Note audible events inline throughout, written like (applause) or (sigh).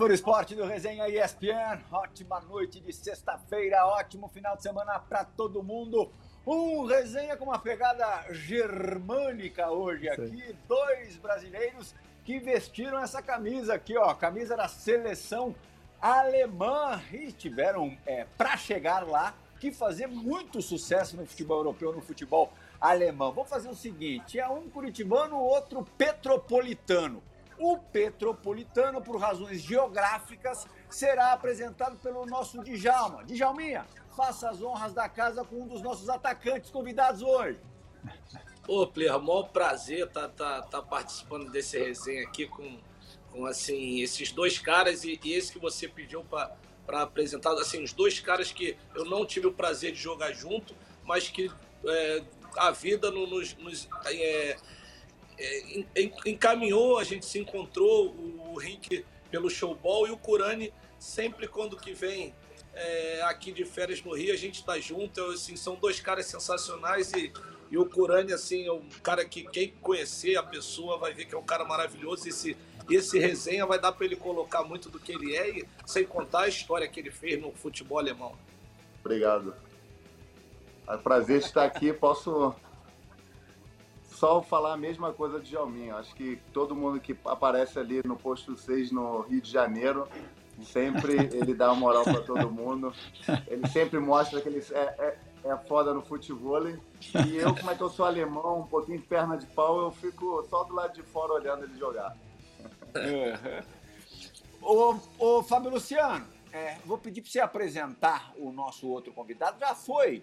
Fora Esporte do Resenha ESPN. Ótima noite de sexta-feira, ótimo final de semana para todo mundo. Um resenha com uma pegada germânica hoje aqui. Dois brasileiros que vestiram essa camisa aqui, ó, camisa da seleção alemã e tiveram é, para chegar lá que fazer muito sucesso no futebol europeu, no futebol alemão. Vamos fazer o seguinte: é um curitibano, outro petropolitano. O Petropolitano, por razões geográficas, será apresentado pelo nosso Djalma. Djalminha, faça as honras da casa com um dos nossos atacantes convidados hoje. Ô, Player, maior prazer estar tá, tá, tá participando desse resenha aqui com, com assim, esses dois caras e, e esse que você pediu para apresentar. Assim, os dois caras que eu não tive o prazer de jogar junto, mas que é, a vida nos, nos é, encaminhou, a gente se encontrou, o Rink pelo showball e o Curani sempre quando que vem é, aqui de férias no Rio, a gente está junto, assim, são dois caras sensacionais e, e o Curani, assim, é um cara que quem conhecer a pessoa vai ver que é um cara maravilhoso, esse, esse resenha vai dar para ele colocar muito do que ele é e sem contar a história que ele fez no futebol alemão. Obrigado. É um prazer estar aqui, posso só falar a mesma coisa de Jalminho. Acho que todo mundo que aparece ali no posto 6 no Rio de Janeiro, sempre ele dá uma moral para todo mundo. Ele sempre mostra que ele é, é, é foda no futebol. E eu, como é que eu sou alemão, um pouquinho de perna de pau, eu fico só do lado de fora olhando ele jogar. ô, ô, Fábio Luciano, é, vou pedir para você apresentar o nosso outro convidado. Já foi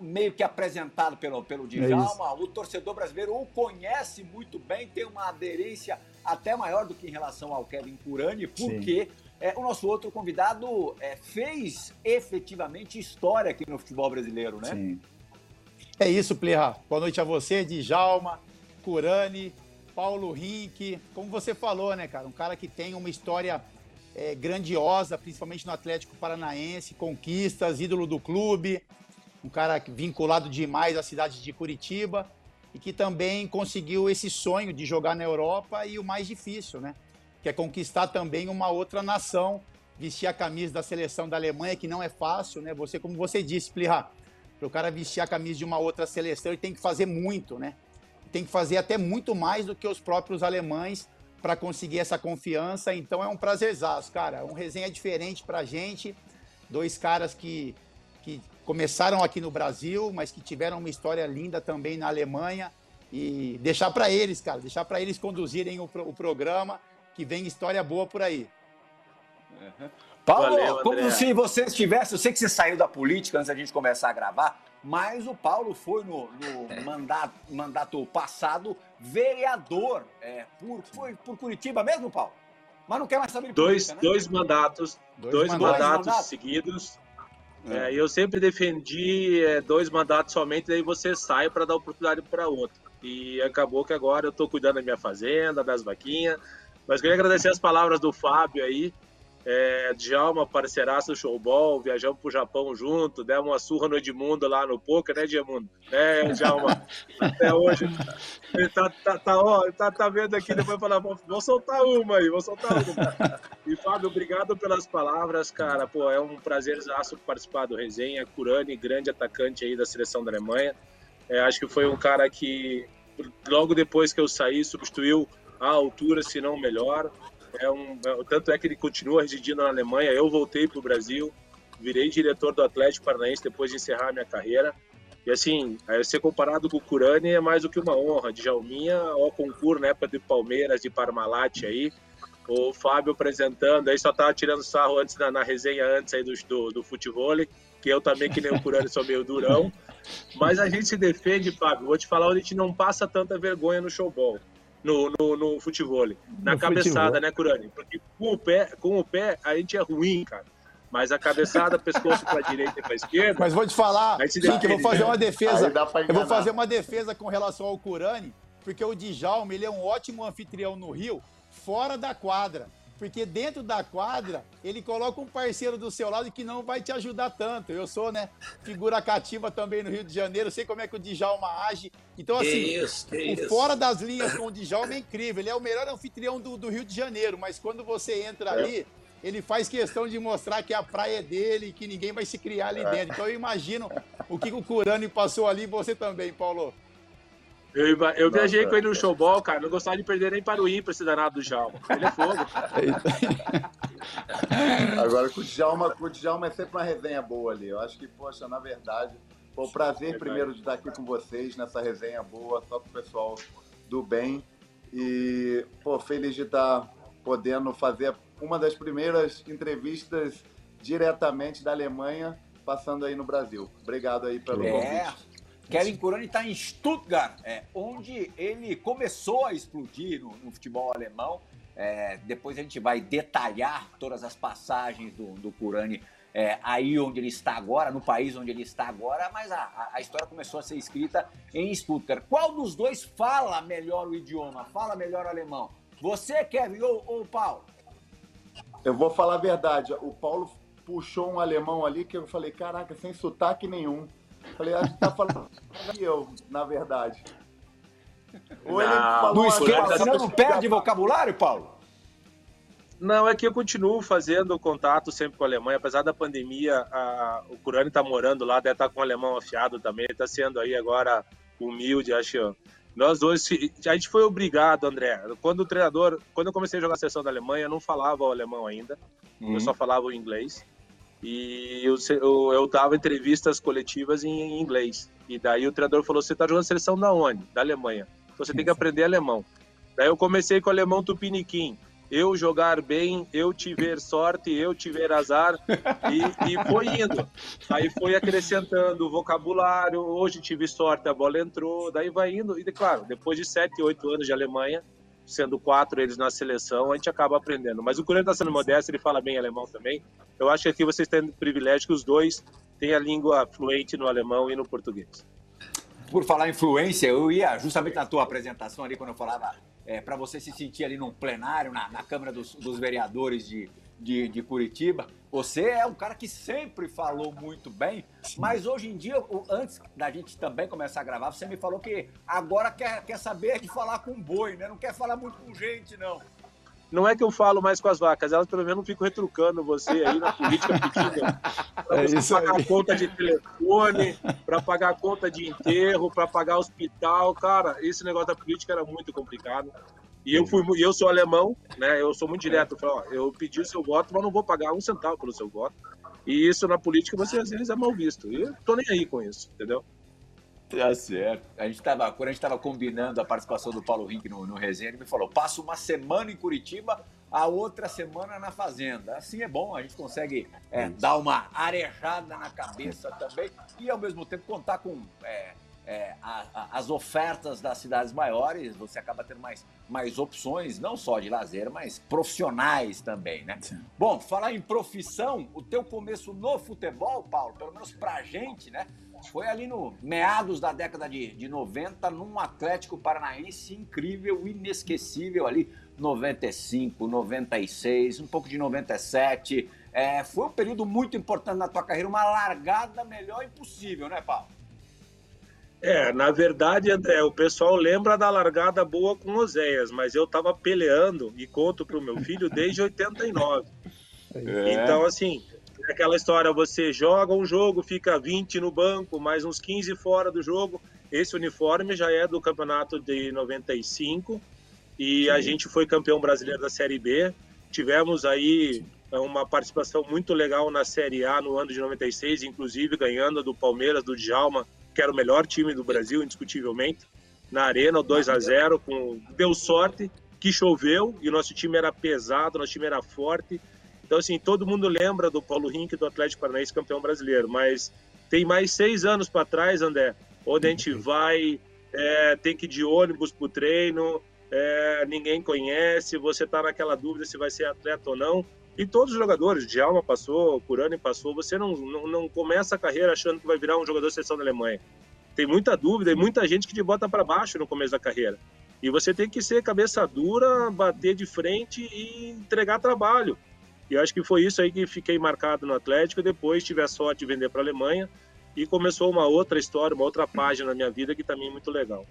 meio que apresentado pelo, pelo Djalma, é o torcedor brasileiro o conhece muito bem, tem uma aderência até maior do que em relação ao Kevin Curani, porque é, o nosso outro convidado é, fez efetivamente história aqui no futebol brasileiro, né? Sim. É isso, Plirra. Boa noite a você, Djalma, Curani, Paulo Rink. Como você falou, né, cara? Um cara que tem uma história é, grandiosa, principalmente no Atlético Paranaense, conquistas, ídolo do clube, um cara vinculado demais à cidade de Curitiba e que também conseguiu esse sonho de jogar na Europa e o mais difícil, né? Que é conquistar também uma outra nação, vestir a camisa da seleção da Alemanha, que não é fácil, né? Você, como você disse, Plirra, para o cara vestir a camisa de uma outra seleção, ele tem que fazer muito, né? Tem que fazer até muito mais do que os próprios alemães para conseguir essa confiança. Então é um prazerzaço, cara. Um resenha diferente para gente. Dois caras que, que começaram aqui no Brasil, mas que tiveram uma história linda também na Alemanha. E deixar para eles, cara, deixar para eles conduzirem o, o, programa, que vem história boa por aí. Uhum. Paulo, Valeu, como se você estivesse, eu sei que você saiu da política antes da gente começar a gravar, mas o Paulo foi no, no mandato, mandato passado vereador é, por, foi por Curitiba mesmo, Paulo? Mas não quer mais saber de dois, política, né? Dois mandatos, dois, dois mandatos, mandatos seguidos é. É, eu sempre defendi é, dois mandatos somente, daí você sai para dar oportunidade para outro. E acabou que agora eu estou cuidando da minha fazenda, das vaquinhas. Mas queria agradecer as palavras do Fábio aí. É, Djalma, parceiraço do showball, viajamos pro Japão junto, demos uma surra no Edmundo lá no poker, né, Edmundo? É, Djalma, até hoje. Ele tá, tá, tá, ó, tá, tá vendo aqui, depois falar, vou, soltar uma aí, vou soltar uma. E Fábio, obrigado pelas palavras, cara. Pô, é um prazerzaço participar do resenha. Curani, grande atacante aí da seleção da Alemanha. É, acho que foi um cara que, logo depois que eu saí, substituiu a altura, se não melhor. É um, é, tanto é que ele continua residindo na Alemanha. Eu voltei para o Brasil, virei diretor do Atlético Paranaense depois de encerrar minha carreira. E assim, ser comparado com o Curani é mais do que uma honra. De Jalminha ao concurso na época de Palmeiras, de Parmalat aí. O Fábio apresentando, aí só tava tirando sarro antes na, na resenha antes aí do, do, do futebol, que eu também, que nem o Curani, sou meio durão. Mas a gente se defende, Fábio. Vou te falar onde a gente não passa tanta vergonha no showball no, no, no futebol. Na no cabeçada, futebol. né, Curani? Porque com o, pé, com o pé a gente é ruim, cara. Mas a cabeçada, (laughs) pescoço para direita e para esquerda. Mas vou te falar, eu vou fazer uma defesa. Eu vou fazer uma defesa com relação ao Curani, porque o Djalma, ele é um ótimo anfitrião no Rio, fora da quadra. Porque dentro da quadra ele coloca um parceiro do seu lado que não vai te ajudar tanto. Eu sou, né, figura cativa também no Rio de Janeiro, sei como é que o Djalma age. Então, assim, isso, o isso. fora das linhas com o Djalma é incrível. Ele é o melhor anfitrião do, do Rio de Janeiro, mas quando você entra é. ali, ele faz questão de mostrar que a praia é dele e que ninguém vai se criar ali é. dentro. Então, eu imagino o que o Curani passou ali, você também, Paulo. Eu, eu viajei com ele no showball, cara. Não gostava de perder nem para o ímpar esse danado do Djalma. Ele é fogo. (laughs) Agora, com o, Djalma, com o Djalma é sempre uma resenha boa ali. Eu acho que, poxa, na verdade, foi um prazer primeiro de estar aqui com vocês nessa resenha boa, só com o pessoal do bem. E, pô, feliz de estar podendo fazer uma das primeiras entrevistas diretamente da Alemanha, passando aí no Brasil. Obrigado aí pelo é. convite. Kevin Kurani está em Stuttgart, é, onde ele começou a explodir no, no futebol alemão. É, depois a gente vai detalhar todas as passagens do, do Kurani é, aí onde ele está agora, no país onde ele está agora, mas a, a, história começou a ser escrita em Stuttgart. Qual dos dois fala melhor o idioma, fala melhor o alemão? Você, Kevin, ou, ou o Paulo? Eu vou falar a verdade. O Paulo puxou um alemão ali que eu falei, caraca, sem sotaque nenhum. Falei, acho que tá falando que eu, na verdade. Ou ele falou não esquece, você não perde vocabulário, Paulo? Não, é que eu continuo fazendo contato sempre com a Alemanha, apesar da pandemia, a, o Curani está morando lá, deve estar tá com o alemão afiado também, está sendo aí agora humilde, acho. Nós dois, a gente foi obrigado, André. Quando o treinador, quando eu comecei a jogar a seleção da Alemanha, eu não falava o alemão ainda, uhum. eu só falava o inglês. E eu, eu, eu dava entrevistas coletivas em, em, inglês. E daí o treinador falou: Você está jogando seleção da onde? Da Alemanha. Você tem que aprender alemão. Daí eu comecei com o alemão tupiniquim. Eu jogar bem, eu tiver (laughs) sorte, eu tiver azar. E, e foi indo. Aí foi acrescentando o vocabulário. Hoje tive sorte, a bola entrou. Daí vai indo. E, claro, depois de 7, 8 anos de Alemanha, sendo quatro eles na seleção, a gente acaba aprendendo. Mas o Corinthians está sendo modesto, ele fala bem alemão também. Eu acho que aqui vocês têm o privilégio que os dois têm a língua fluente no alemão e no português. Por falar em fluência, eu ia justamente na tua apresentação ali, quando eu falava é, para você se sentir ali num plenário, na, na Câmara dos, dos Vereadores de, de, de, Curitiba. Você é um cara que sempre falou muito bem, Sim. mas hoje em dia, antes da gente também começar a gravar, você me falou que agora quer, quer saber de falar com boi, né? Não quer falar muito com gente, não. Não é que eu falo mais com as vacas, elas pelo menos não ficam retrucando você aí na política (laughs) pedindo para é pagar aí. conta de telefone, para pagar conta de enterro, para pagar hospital. Cara, esse negócio da política era muito complicado. E eu fui, eu sou alemão, né? Eu sou muito direto. Eu, falo, ó, eu pedi o seu voto, mas não vou pagar um centavo pelo seu voto. E isso na política você às vezes é mal visto. E eu tô nem aí com isso, entendeu? Tá certo. A gente tava, quando a gente estava combinando a participação do Paulo Rink no, no resenha, ele me falou: passa uma semana em Curitiba, a outra semana na Fazenda. Assim é bom, a gente consegue é, dar uma arejada na cabeça também e ao mesmo tempo contar com é, é, a, a, as ofertas das cidades maiores, você acaba tendo mais, mais opções, não só de lazer, mas profissionais também, né? Sim. Bom, falar em profissão, o teu começo no futebol, Paulo, pelo menos pra gente, né? Foi ali no meados da década de, de 90, num Atlético Paranaense incrível, inesquecível ali, 95, 96, um pouco de 97. É, foi um período muito importante na tua carreira, uma largada melhor impossível, né, Paulo? É, na verdade, André, o pessoal lembra da largada boa com Oséias, mas eu tava peleando e conto pro meu filho desde 89. É. Então, assim, é aquela história, você joga um jogo, fica 20 no banco, mais uns 15 fora do jogo. Esse uniforme já é do campeonato de 95 e Sim. a gente foi campeão brasileiro da Série B. Tivemos aí uma participação muito legal na Série A no ano de 96, inclusive ganhando do Palmeiras, do Djalma, que era o melhor time do Brasil, indiscutivelmente, na Arena, 2 a 0 com Deu sorte que choveu e o nosso time era pesado, nosso time era forte. Então, assim, todo mundo lembra do Paulo Rink do Atlético Paranaense campeão brasileiro, mas tem mais seis anos para trás, André, onde a gente uhum. vai, é, tem que ir de ônibus para o treino, é, ninguém conhece, você está naquela dúvida se vai ser atleta ou não. E todos os jogadores, Djalma passou, Curani passou, você não, não, não, começa a carreira achando que vai virar um jogador de seleção da Alemanha. Tem muita dúvida e muita gente que te bota para baixo no começo da carreira. E você tem que ser cabeça dura, bater de frente e entregar trabalho. E acho que foi isso aí que fiquei marcado no Atlético. Depois tive a sorte de vender para a Alemanha e começou uma outra história, uma outra página na minha vida que também é muito legal.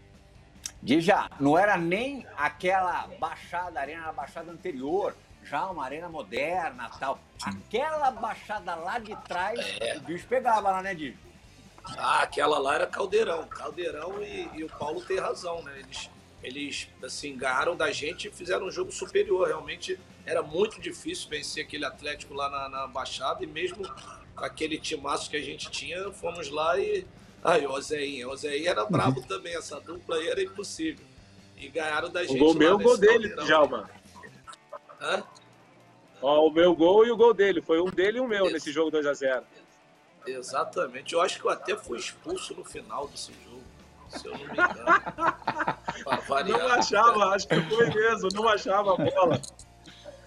Dija, não era nem aquela baixada, arena baixada anterior, já uma arena moderna tal. Aquela baixada lá de trás, é. o bicho pegava lá, né, Dija? Ah, aquela lá era caldeirão. Caldeirão e, e o Paulo tem razão, né? Eles, eles assim, ganharam da gente e fizeram um jogo superior. Realmente era muito difícil vencer aquele Atlético lá na, na Baixada e mesmo com aquele timaço que a gente tinha, fomos lá e. Aí, o Zéinha. O Zéinha era brabo uhum. também, essa dupla aí era impossível. E ganharam da gente. O gol meu, o gol dele, Djalma. Hã? Ó, o meu gol e o gol dele. Foi um dele e um meu Esse... nesse jogo 2x0. Exatamente. Eu acho que eu até fui expulso no final desse jogo, se eu não me engano. (laughs) não achava, acho que foi mesmo, não achava a bola.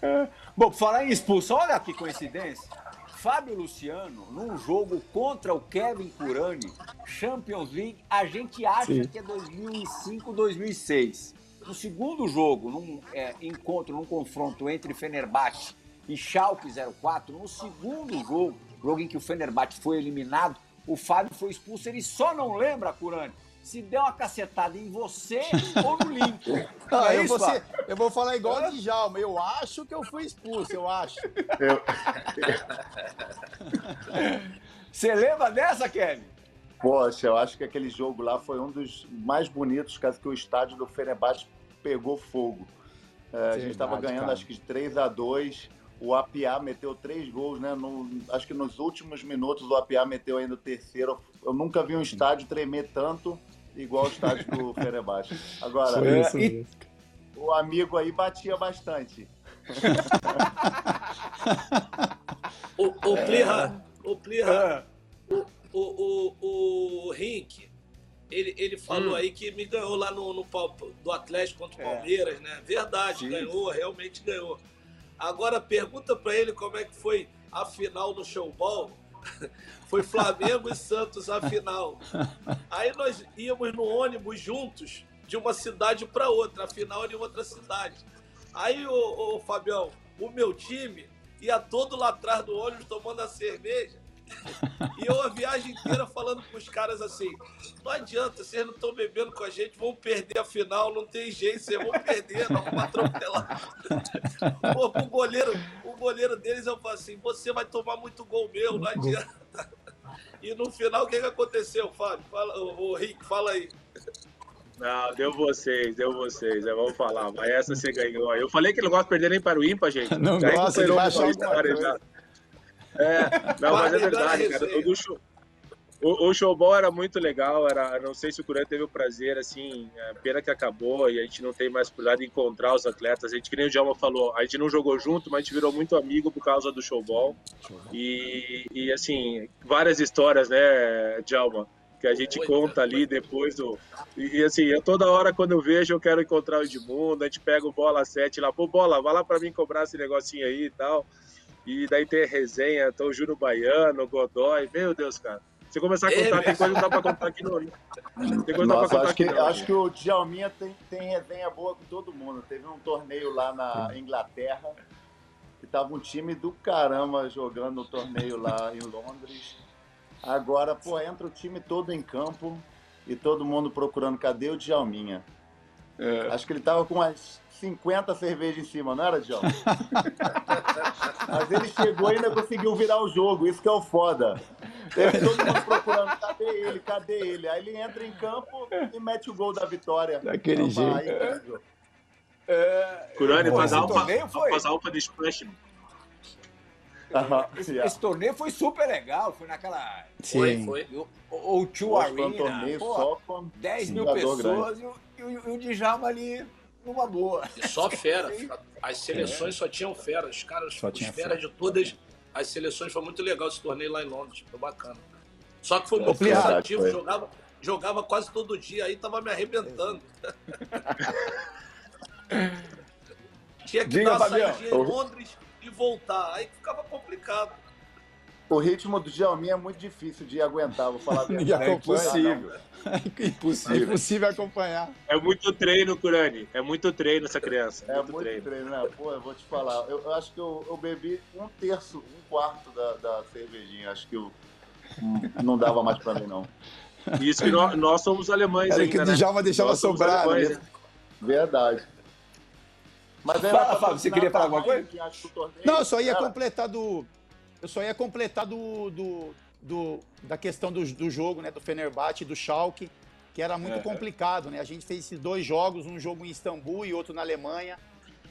É. Bom, falar em expulsão, olha que coincidência. Fábio Luciano, num jogo contra o Kevin Curani, Champions League, a gente acha Sim. que é 2005, 2006. No segundo jogo, num é, encontro, num confronto entre Fenerbahçe e Schalke 04, no segundo jogo, jogo em que o Fenerbahçe foi eliminado, o Fábio foi expulso. Ele só não lembra, Curani, se deu uma cacetada em você ou no. (laughs) Ah, é eu, vou ser, eu, vou falar igual o Djalma. Eu acho que eu fui expulso, eu acho. Eu... Você lembra dessa, Kevin? Poxa, eu acho que aquele jogo lá foi um dos mais bonitos, caso que o estádio do Fenerbahçe pegou fogo. É, a gente estava ganhando cara. acho que de 3 a 2 o Apiá meteu três gols, né? No, acho que nos últimos minutos o Apiá meteu ainda o terceiro. Eu nunca vi um estádio tremer tanto igual o estádio do (laughs) Fenerbahçe. Agora, é, e, o amigo aí batia bastante. (laughs) o, o Plirra, o Plirra, é. o, o, o, o Rink, ele, ele falou hum. aí que me ganhou lá no, no do Atlético contra o é. Palmeiras, né? Verdade, Sim. ganhou, realmente ganhou. Agora pergunta para ele como é que foi a final do showball. (laughs) foi Flamengo e Santos a final. Aí nós íamos no ônibus juntos de uma cidade para outra, a final era em outra cidade. Aí, o, Fabião, o meu time ia todo lá atrás do ônibus tomando a cerveja e eu a viagem inteira falando com os caras assim: não adianta, vocês não estão bebendo com a gente, vão perder a final, não tem jeito, vocês vão perder, não vão atropelar. Pô, o goleiro, o goleiro deles eu falo assim: você vai tomar muito gol meu, não adianta. E no final, o que, que aconteceu, Fábio? Fala, o, o Rick, fala aí. Não, deu vocês, deu vocês. É, vamos falar. Mas essa você ganhou. Eu falei que não gosta de perder nem para o ímpar, gente. Não gosta, ele vai achar. É, não, mas é verdade, cara. O, show, o, o showball era muito legal, era, não sei se o Curan teve o prazer, assim, é, pena que acabou e a gente não tem mais cuidado de encontrar os atletas. A gente, que nem o Djalma falou, a gente não jogou junto, mas a gente virou muito amigo por causa do showball. E, e assim, várias histórias, né, Djalma? que a gente conta ali depois do. E, assim, eu toda hora quando eu vejo, eu quero encontrar o Edmundo, a gente pega o bola 7 lá, pô, bola, vai lá para mim cobrar esse negocinho aí e tal. E daí tem resenha, então Júnior Baiano, Godoy, meu Deus, cara. Se começar a contar, é, tem coisa que não dá pra contar aqui no. Tem coisa Nossa, pra contar acho que, não, Acho que o Djalminha tem, tem resenha boa com todo mundo. Teve um torneio lá na Inglaterra, que tava um time do caramba jogando o torneio lá em Londres. Agora, pô, entra o time todo em campo e todo mundo procurando cadê o Djalminha. É. Acho que ele tava com umas 50 cervejas em cima, não era, João? Mas ele chegou e ainda conseguiu virar o jogo, isso que é o foda. Teve todo mundo procurando, cadê ele, cadê ele? Aí ele entra em campo e mete o gol da vitória. Daquele então, jeito. Aí, é... Curani, faz alfa, faz alfa de splash. esse, yeah. esse, torneio foi super legal, foi naquela. Sim. Foi, foi. O, o Tio Arena. Um torneio pô, só com 10 mil pessoas grande. e o, e o, o Djalma ali numa boa. E só (laughs) fera. As seleções é. só tinham fera. Os caras, só os feras de todas as seleções. Foi muito legal esse torneio lá em Londres. Foi bacana. Só que foi muito cansativo. Jogava, jogava quase todo dia. Aí tava me arrebentando. (laughs) Tinha que Diga, dar uma saída em Londres e voltar. Aí ficava complicado. O ritmo do Djalminha é muito difícil de aguentar, vou falar bem. (laughs) É impossível. É impossível. É impossível acompanhar. É muito treino, Curani. É muito treino essa criança. É muito, muito treino. treino, né? Pô, eu vou te falar. Eu, eu acho que eu, eu, bebi um terço, um quarto da, da cervejinha. Acho que eu, não dava mais pra mim, não. Isso que nós, nós somos alemães Era ainda, que né? Djalma deixava sobrar. Alemães, né? Verdade. Mas Fala, Fábio, você queria falar alguma coisa? Não, eu só ia completar do. Eu só ia completar do, do, do da questão do, do jogo, né? Do Fenerbahçe e do Schalke, que era muito é. complicado, né? A gente fez esses dois jogos, um jogo em Istambul e outro na Alemanha.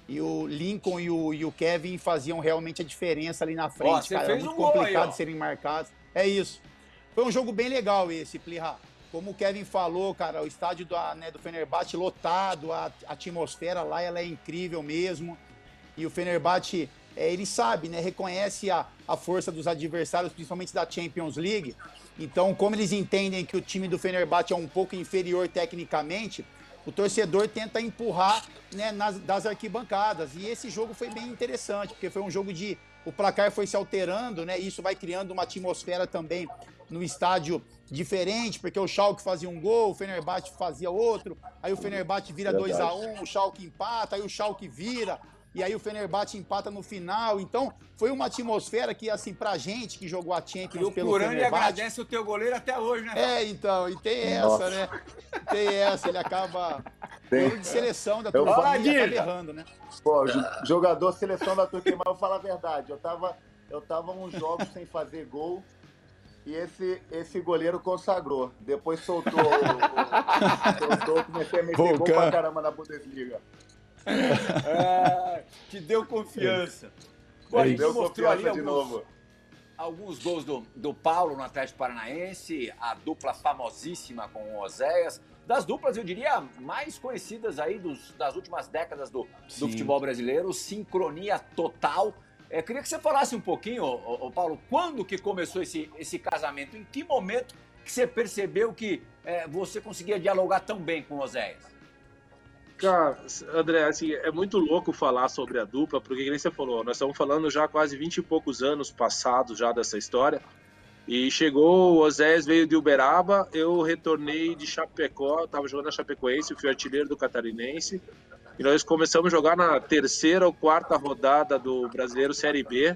E o Lincoln e o, e o Kevin faziam realmente a diferença ali na frente, ó, cara. Era muito um complicado aí, serem marcados. É isso. Foi um jogo bem legal esse, Plirra. Como o Kevin falou, cara, o estádio do, né, do Fenerbahçe lotado, a, a atmosfera lá ela é incrível mesmo. E o Fenerbahçe, é, ele sabe, né, reconhece a, a força dos adversários, principalmente da Champions League. Então, como eles entendem que o time do Fenerbahçe é um pouco inferior tecnicamente, o torcedor tenta empurrar né, nas, das arquibancadas. E esse jogo foi bem interessante, porque foi um jogo de. O placar foi se alterando, né? E isso vai criando uma atmosfera também no estádio diferente, porque o Schalke fazia um gol, o Fenerbahçe fazia outro, aí o Fenerbahçe vira 2 a 1 um, o Schalke empata, aí o Schalke vira, e aí o Fenerbahçe empata no final. Então, foi uma atmosfera que, assim, pra gente que jogou a Champions e pelo o Fenerbahçe... agradece o teu goleiro até hoje, né? É, então, e tem Nossa. essa, né? Tem essa, ele acaba... Tem. de seleção da Turquia, acaba errando, né? Pô, jogador seleção da Turquia, mas eu vou falar a verdade, eu tava, eu tava uns jogos sem fazer gol, e esse, esse goleiro consagrou. Depois soltou, soltou comecei a meter gol pra caramba na Bundesliga. É, te deu confiança. Bom, a gente deu mostrou ali alguns, novo. alguns gols do, do Paulo no Atlético Paranaense, a dupla famosíssima com o Oséias. Das duplas, eu diria, mais conhecidas aí dos, das últimas décadas do, do futebol brasileiro, sincronia total é, queria que você falasse um pouquinho, ô, ô, Paulo, quando que começou esse, esse casamento? Em que momento que você percebeu que é, você conseguia dialogar tão bem com o Oséias? Cara, André, assim, é muito louco falar sobre a dupla, porque nem você falou, nós estamos falando já quase 20 e poucos anos passados já dessa história, e chegou, o Oséias veio de Uberaba, eu retornei de Chapecó, estava jogando na Chapecoense, fui artilheiro do Catarinense, e nós começamos a jogar na terceira ou quarta rodada do Brasileiro Série B.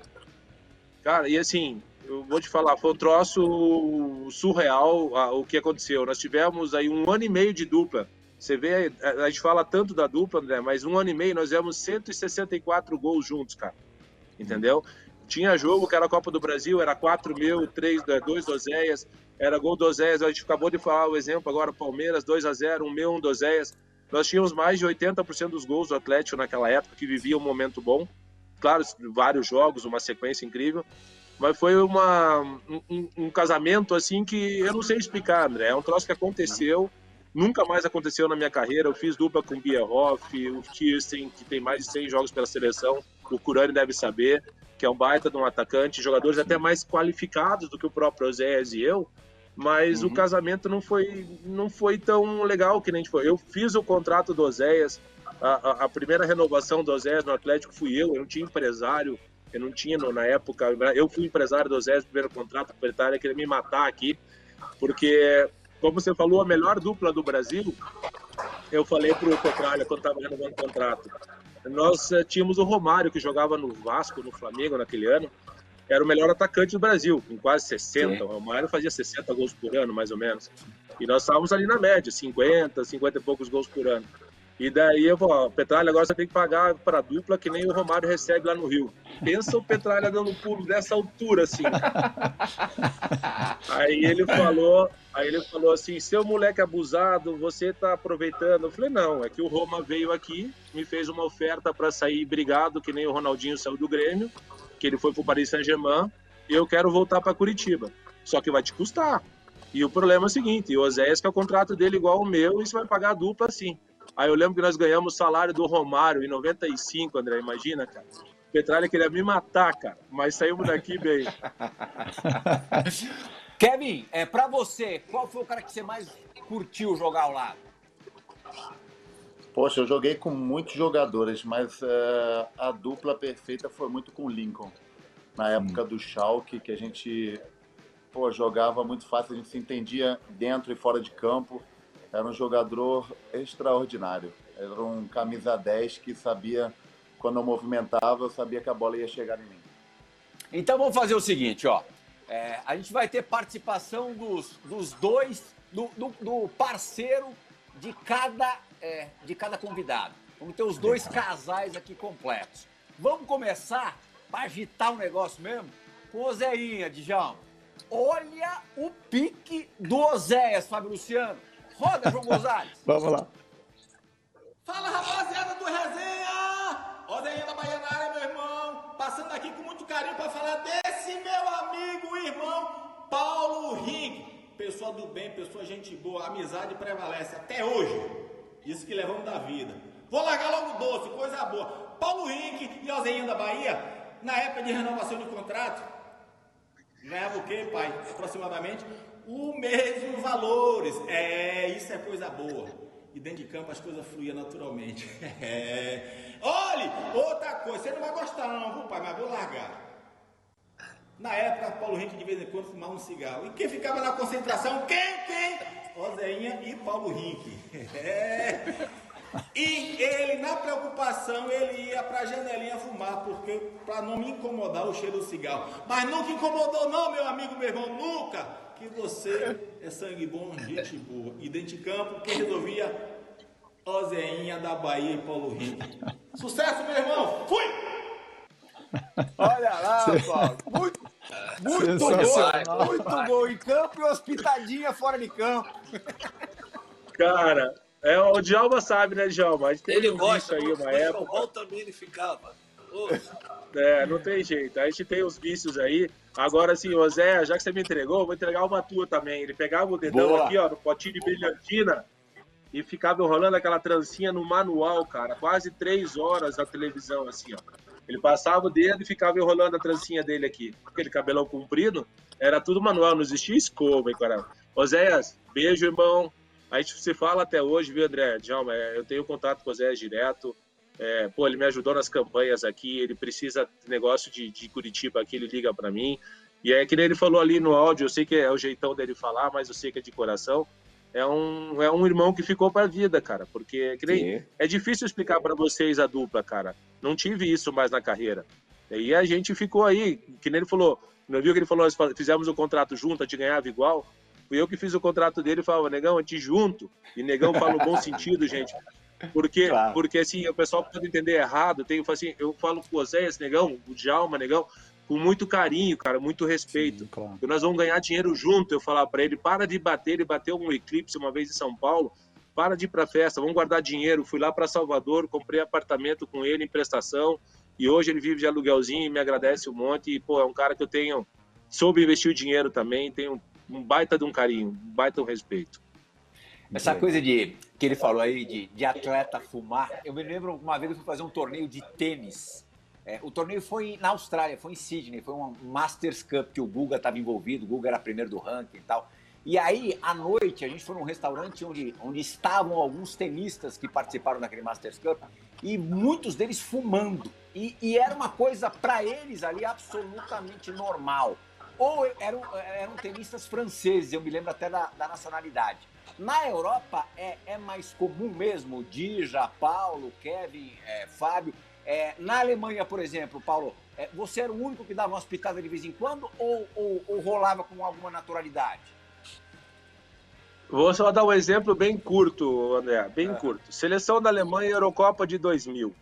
Cara, e assim, eu vou te falar, foi um troço surreal ah, o que aconteceu. Nós tivemos aí um ano e meio de dupla. Você vê, a gente fala tanto da dupla, André, mas um ano e meio nós tivemos 164 gols juntos, cara. Entendeu? Tinha jogo que era a Copa do Brasil, era 4 mil, 3, 2 Oséias, era gol do a gente acabou de falar o exemplo agora, Palmeiras 2 a 0 1 meu, 1 do Oséias. Nós tínhamos mais de 80% dos gols do Atlético naquela época, que vivia um momento bom. Claro, vários jogos, uma sequência incrível. Mas foi uma, um, um casamento assim que eu não sei explicar, André. É um troço que aconteceu, nunca mais aconteceu na minha carreira. Eu fiz dupla com o Bierhoff, o Kirsten, que tem mais de 100 jogos pela seleção. O Curani deve saber, que é um baita de um atacante. Jogadores até mais qualificados do que o próprio Oséias e eu mas uhum. o casamento não foi, não foi tão legal que nem foi. Eu fiz o contrato do Oséias, a, a, a, primeira renovação do Oséias no Atlético fui eu, eu não tinha empresário, eu não tinha na época, eu fui empresário do Oséias, primeiro contrato, o proprietário queria me matar aqui, porque, como você falou, a melhor dupla do Brasil, eu falei pro Cotralha quando estava renovando o contrato, nós uh, tínhamos o Romário, que jogava no Vasco, no Flamengo naquele ano, era o melhor atacante do Brasil, com quase 60. Sim. O Mário fazia 60 gols por ano, mais ou menos. E nós estávamos ali na média, 50, 50 e poucos gols por ano. E daí eu vou, Petralha, agora você tem que pagar para a dupla que nem o Romário recebe lá no Rio. Pensa o Petralha dando pulo dessa altura, assim. (laughs) aí ele falou, aí ele falou assim, seu moleque abusado, você tá aproveitando. Eu falei, não, é que o Roma veio aqui, me fez uma oferta para sair brigado, que nem o Ronaldinho saiu do Grêmio que ele foi para o Paris Saint-Germain, e eu quero voltar para Curitiba. Só que vai te custar. E o problema é o seguinte, o Oséias que é o contrato dele igual ao meu, e você vai pagar a dupla assim. Aí eu lembro que nós ganhamos o salário do Romário em 95, André, imagina, cara. Petralha queria me matar, cara, mas saímos daqui bem. (laughs) Kevin, é para você, qual foi o cara que você mais curtiu jogar ao lado? Poxa, eu joguei com muitos jogadores, mas uh, a dupla perfeita foi muito com o Lincoln. na época hum. do Schalke, que a gente pô, jogava muito fácil, a gente se entendia dentro e fora de campo. Era um jogador extraordinário. Era um camisa 10 que sabia, quando eu movimentava, eu sabia que a bola ia chegar em mim. Então vamos fazer o seguinte, ó. É, a gente vai ter participação dos, dos dois, do, do, do parceiro de cada, é, de cada convidado. Vamos ter os dois casais aqui completos. Vamos começar para agitar o negócio mesmo com o Zéinha, Djalma. Olha o pique do Oséias, Fábio Luciano. Roda, João Gonzalez. (laughs) Vamos lá. Fala, rapaziada do Resenha! Oséias da Bahia na área, meu irmão. Passando aqui com muito carinho para falar desse meu amigo, irmão, Paulo Rink. Pessoa do bem, pessoa gente boa, amizade prevalece até hoje. Isso que levamos da vida. Vou largar logo doce, coisa boa. Paulo Rink e Oséias da Bahia, na época de renovação de contrato, ganhava o quê, pai? Aproximadamente o mesmo valores. É, isso é coisa boa. E dentro de campo as coisas fluíam naturalmente. (laughs) É. Olhe, outra coisa, você não vai gostar não, viu, pai, mas vou largar. Na época, Paulo Henrique de vez em quando fumava um cigarro. E quem ficava na concentração? Quem? Quem? Ozeinha e Paulo Henrique. (laughs) É. E ele, na preocupação, ele ia para a janelinha fumar, porque para não me incomodar o cheiro do cigarro. Mas nunca incomodou, não, meu amigo, meu irmão, nunca. Que você é sangue bom, gente boa. E dentro de campo, quem resolvia? Ozeinha da Bahia e Paulo Henrique. Sucesso, meu irmão! Fui! Olha lá, Paulo. Muito, muito gol, muito gol em campo e hospitadinha fora de campo. Cara, é, o Djalma sabe, né, Djalma? ele gosta aí uma época. também ele ficava. É, não tem jeito. A gente tem os vícios aí. Agora, ô Zé, já que você me entregou, vou entregar uma tua também. Ele pegava o dedão Boa. aqui, ó, no potinho de brilhantina e ficava enrolando aquela trancinha no manual, cara. Quase três horas na televisão, assim, ó. Ele passava o dedo e ficava enrolando a trancinha dele aqui. Aquele cabelão comprido, era tudo manual, não existia escova, hein, cara. Oséias, beijo, irmão. A gente se fala até hoje, viu, André? Djalma, é, eu tenho contato com o Zé direto. É, pô, ele me ajudou nas campanhas aqui. Ele precisa de negócio de, de Curitiba aqui, ele liga para mim. E é que nem ele falou ali no áudio, eu sei que é o jeitão dele falar, mas eu sei que é de coração. É um, é um irmão que ficou para a vida, cara. Porque é, nem, é difícil explicar para vocês a dupla, cara. Não tive isso mais na carreira. E a gente ficou aí, que nem ele falou, não viu que ele falou, nós fizemos o contrato junto, a gente ganhava igual. Fui eu que fiz o contrato dele e falava, negão, a gente junto. E negão fala no bom sentido, gente. Porque, claro. porque assim, o pessoal pode entender errado. Tem, assim, eu falo com o Zé, negão, o Djalma, negão, com muito carinho, cara, muito respeito. Sim, claro. Nós vamos ganhar dinheiro junto. Eu falar para ele, para de bater. Ele bateu um eclipse uma vez em São Paulo. Para de ir para festa, vamos guardar dinheiro. Fui lá para Salvador, comprei apartamento com ele em prestação. E hoje ele vive de aluguelzinho e me agradece um monte. E, pô, é um cara que eu tenho. Soube investir o dinheiro também, tenho um baita de um carinho, um baita de um respeito. Essa coisa de que ele falou aí de, de atleta fumar, eu me lembro uma vez eu fui fazer um torneio de tênis. É, o torneio foi na Austrália, foi em Sydney, foi um Masters Cup que o Guga estava envolvido, o Guga era primeiro do ranking e tal. E aí, à noite, a gente foi num restaurante onde, onde estavam alguns tenistas que participaram daquele Masters Cup e muitos deles fumando. E, e era uma coisa para eles ali absolutamente normal ou eram, eram tenistas franceses, eu me lembro até da, da nacionalidade. Na Europa é, é mais comum mesmo, Dija, Paulo, Kevin, é, Fábio. É, na Alemanha, por exemplo, Paulo, é, você era o único que dava uma hospitada de vez em quando ou, ou, ou rolava com alguma naturalidade? Vou só dar um exemplo bem curto, André, bem curto. Seleção da Alemanha Eurocopa de 2000.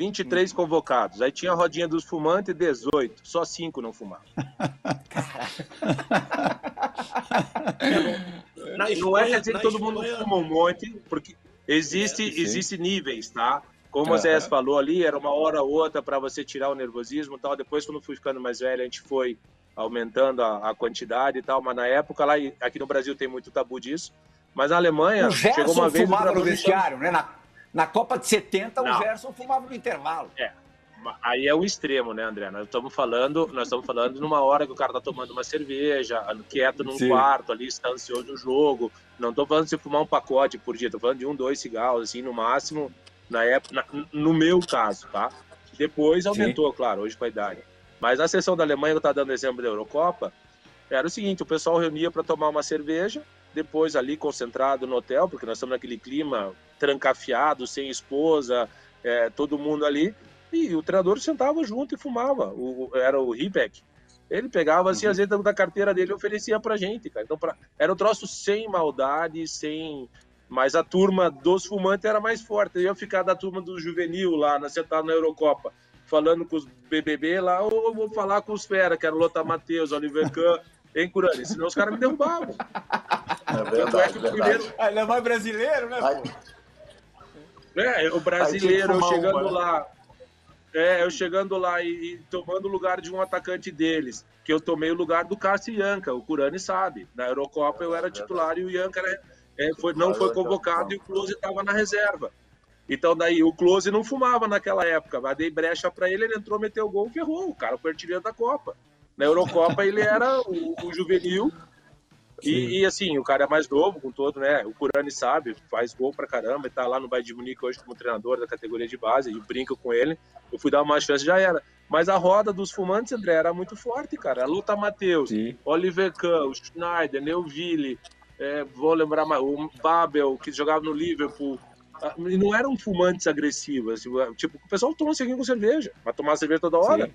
23 hum. convocados. Aí tinha a rodinha dos fumantes, 18. Só 5 não fumavam. (laughs) não é quer dizer que todo mundo fuma um monte, porque existe, é, existe níveis, tá? Como o Zé falou ali, era uma hora ou outra para você tirar o nervosismo e tal. Depois, quando fui ficando mais velho, a gente foi aumentando a, a, quantidade e tal. Mas na época, lá aqui no Brasil tem muito tabu disso. Mas na Alemanha, o chegou uma vez... fumava no vestiário, né? Na na Copa de 70, Não. o Gerson fumava no intervalo. É. Aí é o extremo, né, André? Nós estamos falando, nós estamos falando numa hora que o cara tá tomando uma cerveja, quieto num Sim. quarto ali, está ansioso no jogo. Não estou falando de fumar um pacote por dia, estou falando de um, dois cigarros, assim, no máximo, na época, na, no meu caso, tá? Depois aumentou, Sim. claro, hoje com a idade. Mas na sessão da Alemanha, eu estava dando exemplo da Eurocopa, era o seguinte: o pessoal reunia para tomar uma cerveja, depois ali concentrado no hotel, porque nós estamos naquele clima trancafiado, sem esposa, é, todo mundo ali, e o treinador sentava junto e fumava. O, era o Ribeck. Ele pegava assim, uhum. às vezes da carteira dele e oferecia pra gente, cara. Então, pra... era um troço sem maldade, sem. Mas a turma dos fumantes era mais forte. Eu ia ficar da turma do juvenil lá, sentado na Eurocopa, falando com os BBB lá, ou eu vou falar com os fera, que era o Lothar Matheus, Oliver Kahn, em Curani, senão os caras me derrubavam. É (laughs) verdade, é primeiro... ah, ele é mais brasileiro, né? É, o brasileiro, eu chegando uma, né? lá. É, eu chegando lá e, e, tomando o lugar de um atacante deles, que eu tomei o lugar do Cássio Ianca, o Curani sabe. Na Eurocopa eu era é titular e o Ianca era, é, foi, não foi convocado e o Close estava na reserva. Então daí o Close não fumava naquela época, mas dei brecha para ele, ele entrou, meteu o gol, ferrou, o cara foi artilheiro da Copa. Na Eurocopa ele era o, o juvenil e, e, assim, o cara é mais novo com todo, né? O Curani sabe, faz gol pra caramba e tá lá no Bayern de Munique hoje como treinador da categoria de base, e brinca com ele. Eu fui dar uma chance, já era. Mas a roda dos fumantes, André, era muito forte, cara. A luta Matheus, Oliver Kahn, o Schneider, Neuville, é, vou lembrar mais, o Babel, que jogava no Liverpool. Ah, e não eram fumantes agressivos. Assim, tipo, o pessoal toma um com cerveja. Vai tomar cerveja toda hora.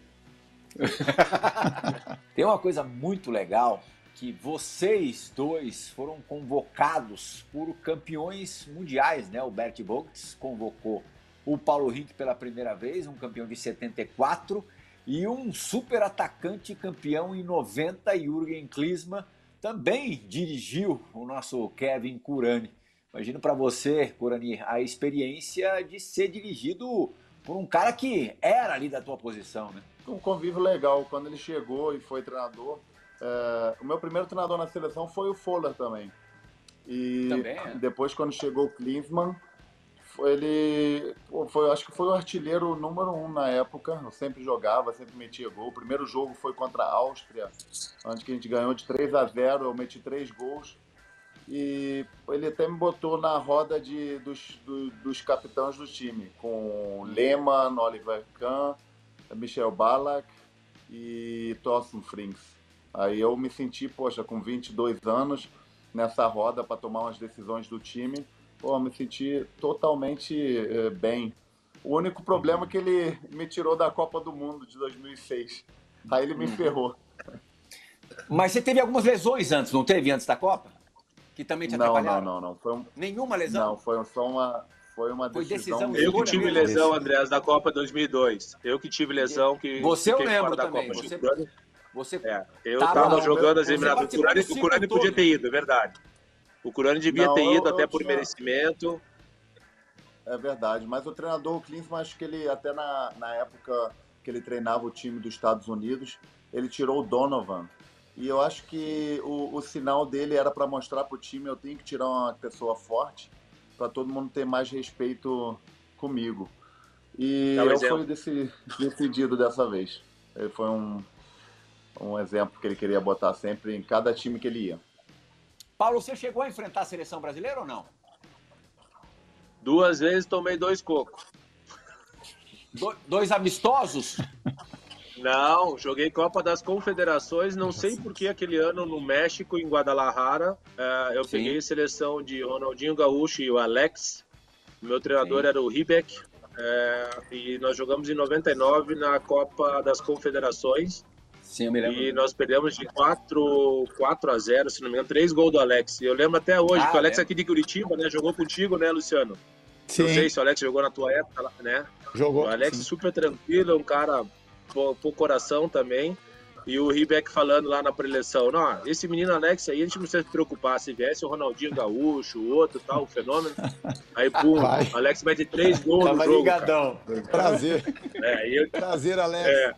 (laughs) Tem uma coisa muito legal que vocês dois foram convocados por campeões mundiais, né? O Bert Vogts convocou o Paulo Rink pela primeira vez, um campeão de 74, e um super atacante campeão em 90, Jürgen Klinsmann, também dirigiu o nosso Kevin Curani. Imagino para você, Curani, a experiência de ser dirigido por um cara que era ali da tua posição, né? Um convívio legal. Quando ele chegou e foi treinador, é, o meu primeiro treinador na seleção foi o Fuller também. E também, é. depois, quando chegou o Klinsmann, ele foi, acho que foi o artilheiro número um na época. Eu sempre jogava, sempre metia gol. O primeiro jogo foi contra a Áustria, onde a gente ganhou de 3 a 0. Eu meti três gols. E ele até me botou na roda de, dos, do, dos capitães do time, com Lehmann, Oliver Kahn, Michel Ballack e Thorsten Frings. Aí eu me senti, poxa, com 22 anos, nessa roda para tomar umas decisões do time, pô, me senti totalmente é, bem. O único problema é que ele me tirou da Copa do Mundo de 2006. Aí ele me ferrou. Mas você teve algumas lesões antes, não teve antes da Copa? Que também te não, Não, não, não. Foi um... Nenhuma lesão? Não, foi só uma, foi uma foi decisão. Eu que tive lesão, Andrés, da Copa 2002. Eu que tive lesão que. Você eu lembro também. Você, você é, eu estava jogando as eliminatórias. O Curani, o Curani podia ter ido, é verdade. O Curani devia não, ter ido eu, até eu por tinha... merecimento. É verdade, mas o treinador o Klinsmann, acho que ele até na, na época que ele treinava o time dos Estados Unidos, ele tirou o Donovan. E eu acho que o, o sinal dele era para mostrar para o time: eu tenho que tirar uma pessoa forte para todo mundo ter mais respeito comigo. E eu fui desse, decidido dessa vez. Ele foi um, um exemplo que ele queria botar sempre em cada time que ele ia. Paulo, você chegou a enfrentar a seleção brasileira ou não? Duas vezes tomei dois cocos. Do, dois amistosos? (laughs) Não, joguei Copa das Confederações, não sei por que aquele ano no México, em Guadalajara, uh, eu Sim. peguei a seleção de Ronaldinho Gaúcho e o Alex. Meu treinador Sim. era o Ribeck. Uh, e nós jogamos em 99 na Copa das Confederações. Sim, eu me lembro. E nós perdemos de 4, 4 a 0, se não me engano, três gols do Alex. Eu lembro até hoje, ah, que o Alex é aqui de Curitiba, né? Jogou contigo, né, Luciano? Sim. Não sei se o Alex jogou na tua época, né? Jogou. O Alex sim. super tranquilo, um cara por, coração também. E o Ribeck falando lá na preleção, não, esse menino Alex aí a gente não precisa se preocupar, se viesse o Ronaldinho Gaúcho, o outro tal, o fenômeno. (laughs) Aí, pum, Vai. Alex mete três gols Tava no jogo. Ligadão. Prazer. É, eu, Prazer, Alex. É,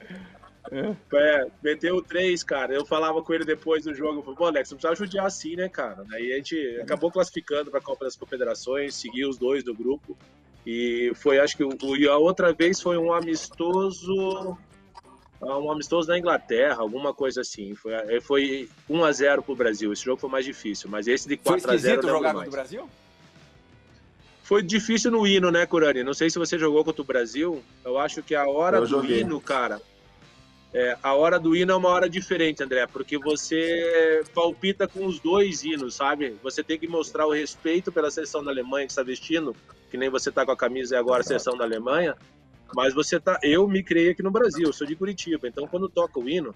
é. é, meteu três, cara. Eu falava com ele depois do jogo, eu falei, pô, Alex, não precisava judiar assim, né, cara? Aí a gente acabou classificando para a Copa das Confederações, seguiu os dois do grupo. E foi, acho que, o, e a outra vez foi um amistoso. Ah, um amistoso na Inglaterra, alguma coisa assim. Foi, é, foi 1x0 pro Brasil. Esse jogo foi mais difícil, mas esse de 4x0. Foi esquisito jogar contra o Brasil? Foi difícil no hino, né, Curani? Não sei se você jogou contra o Brasil. Eu acho que a hora do hino, cara, É, a hora do hino é uma hora diferente, André, porque você palpita com os dois hinos, sabe? Você tem que mostrar o respeito pela seleção da Alemanha que está vestindo, que nem você está com a camisa e agora a seleção da Alemanha, mas você tá. Eu me criei aqui no Brasil, eu sou de Curitiba, então quando toca o hino,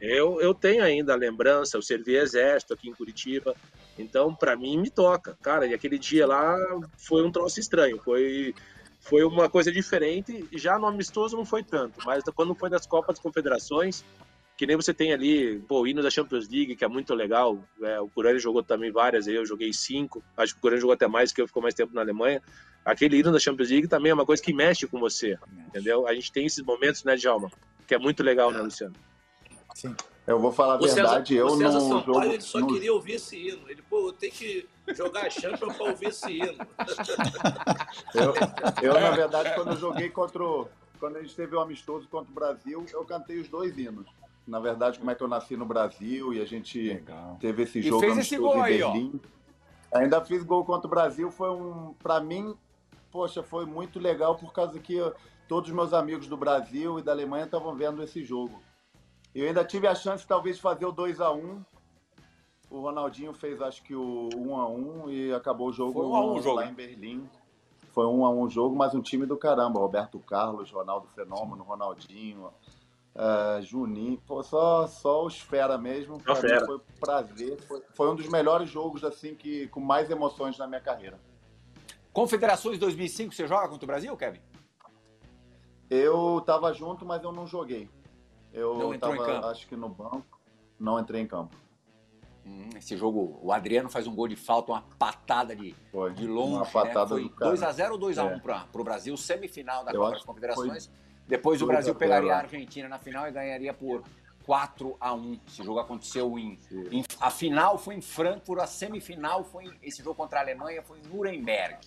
eu, eu tenho ainda a lembrança, eu servi exército aqui em Curitiba, então para mim me toca, cara. E aquele dia lá foi um troço estranho, foi foi uma coisa diferente. Já no amistoso não foi tanto, mas quando foi das Copas Confederações, que nem você tem ali, pô, o hino da Champions League, que é muito legal. É, o Curani jogou também várias, eu joguei cinco. Acho que o Curani jogou até mais, que eu ficou mais tempo na Alemanha. Aquele hino da Champions League também é uma coisa que mexe com você, entendeu? A gente tem esses momentos, né, Djalma? Que é muito legal, né, Luciano? Sim. Eu vou falar a verdade, César, eu o César não Sampaio, jogo... ele só no- queria ouvir esse hino. Ele, pô, eu tenho que jogar a Champions pra ouvir esse hino. (laughs) Eu, eu, na verdade, quando eu joguei contra o... Quando a gente teve o amistoso contra o Brasil, eu cantei os dois hinos. Na verdade, como é que eu nasci no Brasil e a gente Legal. teve esse E jogo fez esse amistoso gol em aí, ó. Berlim. Ainda fiz gol contra o Brasil, foi um, para mim, poxa, foi muito legal por causa que todos os meus amigos do Brasil e da Alemanha estavam vendo esse jogo. Eu ainda tive a chance talvez de fazer o 2 a 1. O Ronaldinho fez acho que o 1 a 1 e acabou o jogo, Foi 1 a 1 o jogo, lá hein? em Berlim. Foi 1 a 1 o jogo, mas um time do caramba, Roberto Carlos, Ronaldo Fenômeno, Ronaldinho, eh, Juninho, pô, só, só os fera mesmo. Pra mim fera. foi um prazer. Foi, foi um dos melhores jogos, assim, que com mais emoções na minha carreira. Confederações 2005, você joga contra o Brasil, Kevin? Eu tava junto, mas eu não joguei. Eu Não entrou em tava, campo. acho que no banco, não entrei em campo. Hum, esse jogo, o Adriano faz um gol de falta, uma patada de, Foi de longe. uma patada né? Foi cara. 2x0 ou 2x1 É. para o Brasil, semifinal da Eu Copa das Confederações. Depois o 2 a Brasil 0, pegaria a é. Argentina na final e ganharia por 4x1. Esse jogo aconteceu em, em- A final foi em Frankfurt, a semifinal foi. em- Esse jogo contra a Alemanha foi em Nuremberg.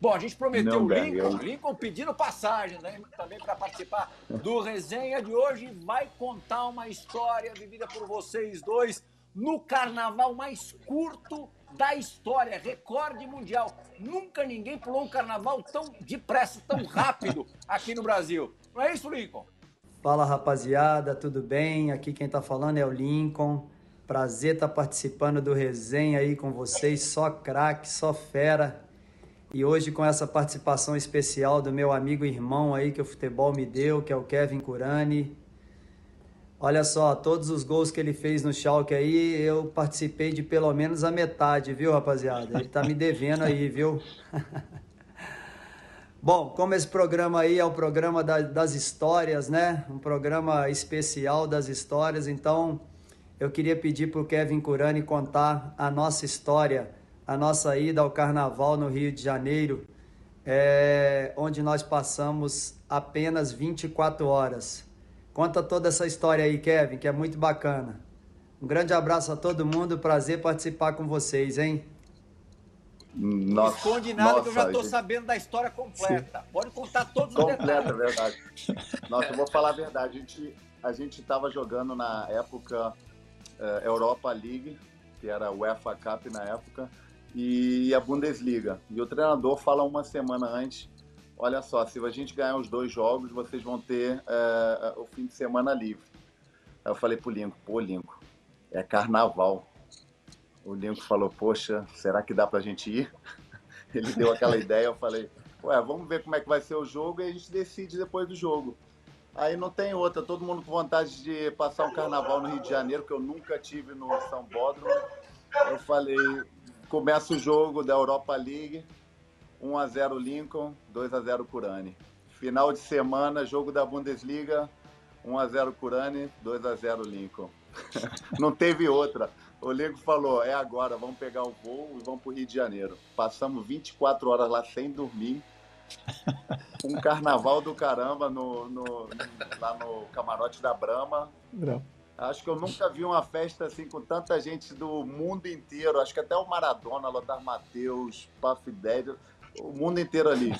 Bom, a gente prometeu o Lincoln, é. Lincoln pedindo passagem né, também para participar do resenha de hoje. Vai contar uma história vivida por vocês dois no carnaval mais curto da história, recorde mundial. Nunca ninguém pulou um carnaval tão depressa, tão rápido aqui no Brasil. Não é isso, Lincoln? Fala rapaziada, tudo bem? Aqui quem tá falando é o Lincoln. Prazer estar participando do resenha aí com vocês, só craque, só fera. E hoje com essa participação especial do meu amigo e irmão aí que o futebol me deu, que é o Kevin Curani. Olha só, todos os gols que ele fez no Schalke aí, eu participei de pelo menos a metade, viu, rapaziada? Ele tá me devendo aí, viu? (laughs) Bom, como esse programa aí é o programa da- das histórias, né? Um programa especial das histórias, então eu queria pedir para o Kevin Curani contar a nossa história, a nossa ida ao Carnaval no Rio de Janeiro, é, onde nós passamos apenas 24 horas. Conta toda essa história aí, Kevin, que é muito bacana. Um grande abraço a todo mundo, prazer participar com vocês, hein? Não Nossa, esconde nada que eu já nossa, estou sabendo da história completa. Pode contar todos os Completa, detalhes. verdade. Nossa, eu vou falar a verdade. A gente a gente estava jogando na época eh, Europa League, que era UEFA Cup na época, e a Bundesliga. E o treinador fala uma semana antes: olha só, se a gente ganhar os dois jogos, vocês vão ter eh, o fim de semana livre. Aí eu falei pro Lincoln: pô, Lincoln, é carnaval. O Lincoln falou: poxa, será que dá pra gente ir? (laughs) Ele deu aquela (laughs) ideia, eu falei: ué, vamos ver como é que vai ser o jogo e a gente decide depois do jogo. Aí não tem outra, todo mundo com vontade de passar um carnaval no Rio de Janeiro, que eu nunca tive no São Bódromo. Eu falei, começa o jogo da Europa League, 1x0 Lincoln, 2x0 Curani. Final de semana, jogo da Bundesliga, 1x0 Curani, 2x0 Lincoln. (laughs) Não teve outra. O Lincoln falou, é agora, vamos pegar o voo e vamos para o Rio de Janeiro. Passamos 24 horas lá sem dormir. Um carnaval do caramba no, no- lá no camarote da Brama. Não. Acho que eu nunca vi uma festa assim com tanta gente do mundo inteiro. Acho que até o Maradona, Lothar Matheus, Puff Daddy, o mundo inteiro ali.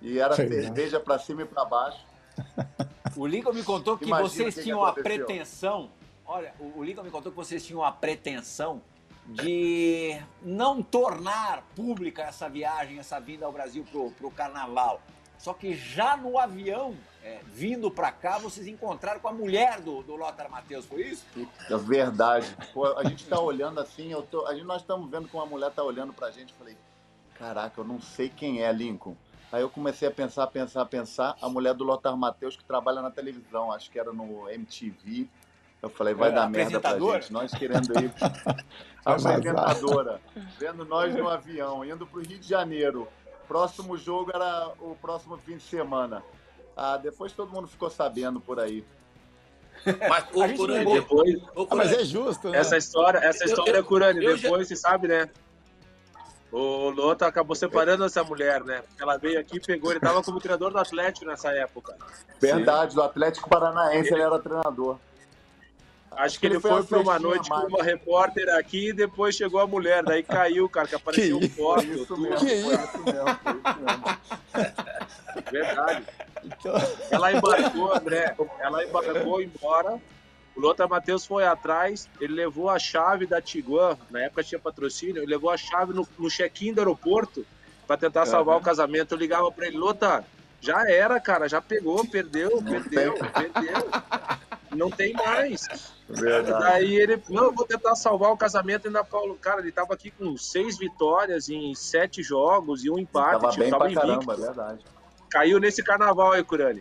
E era cerveja para cima e para baixo. O Lincoln me contou que Imagina vocês que que tinham a aconteceu. pretensão. Olha, o o Lincoln me contou que vocês tinham a pretensão de não tornar pública essa viagem, essa vinda ao Brasil pro, pro carnaval. Só que já no avião, é, vindo para cá, vocês encontraram com a mulher do, do Lothar Matheus, foi isso? É verdade. Pô, a gente tá olhando assim, eu tô, a gente, nós estamos vendo que uma mulher tá olhando pra gente. Eu falei, caraca, eu não sei quem é, Lincoln. Aí eu comecei a pensar, pensar, pensar. A mulher do Lothar Matheus, que trabalha na televisão, acho que era no MTV. Eu falei, vai é, dar merda pra gente. Nós querendo ir. a (laughs) apresentadora, vendo nós no avião, indo pro Rio de Janeiro. Próximo jogo era o próximo fim de semana. Ah, depois todo mundo ficou sabendo por aí. (laughs) Mas, o Curani, depois. Ah, mas é justo, né? Essa história, essa história, eu, Curani, depois já... você sabe, né? O Lota acabou separando essa mulher, né? Ela veio aqui, pegou, ele estava como treinador do Atlético nessa época. Verdade, Sim. do Atlético Paranaense ele, ele era treinador. Acho que ele, ele foi, foi para uma noite com uma repórter aqui e depois chegou a mulher, daí caiu, cara, que apareceu que um foto. Isso mesmo, que isso mesmo, foi isso mesmo. (laughs) Verdade. Então... Ela embarcou, André, ela embarcou embora. O Lothar Matheus foi atrás, ele levou a chave da Tiguan, na época tinha patrocínio, ele levou a chave no, no check-in do aeroporto para tentar salvar uhum. o casamento. Eu ligava para ele, Lothar, já era, cara, já pegou, perdeu, perdeu, perdeu. Não tem mais. Verdade. Daí ele, não, eu vou tentar salvar o casamento. Ainda Paulo, cara, ele tava aqui com seis vitórias em sete jogos e um empate. Tava bem tava pra caramba, é verdade. Caiu nesse carnaval aí, Curani.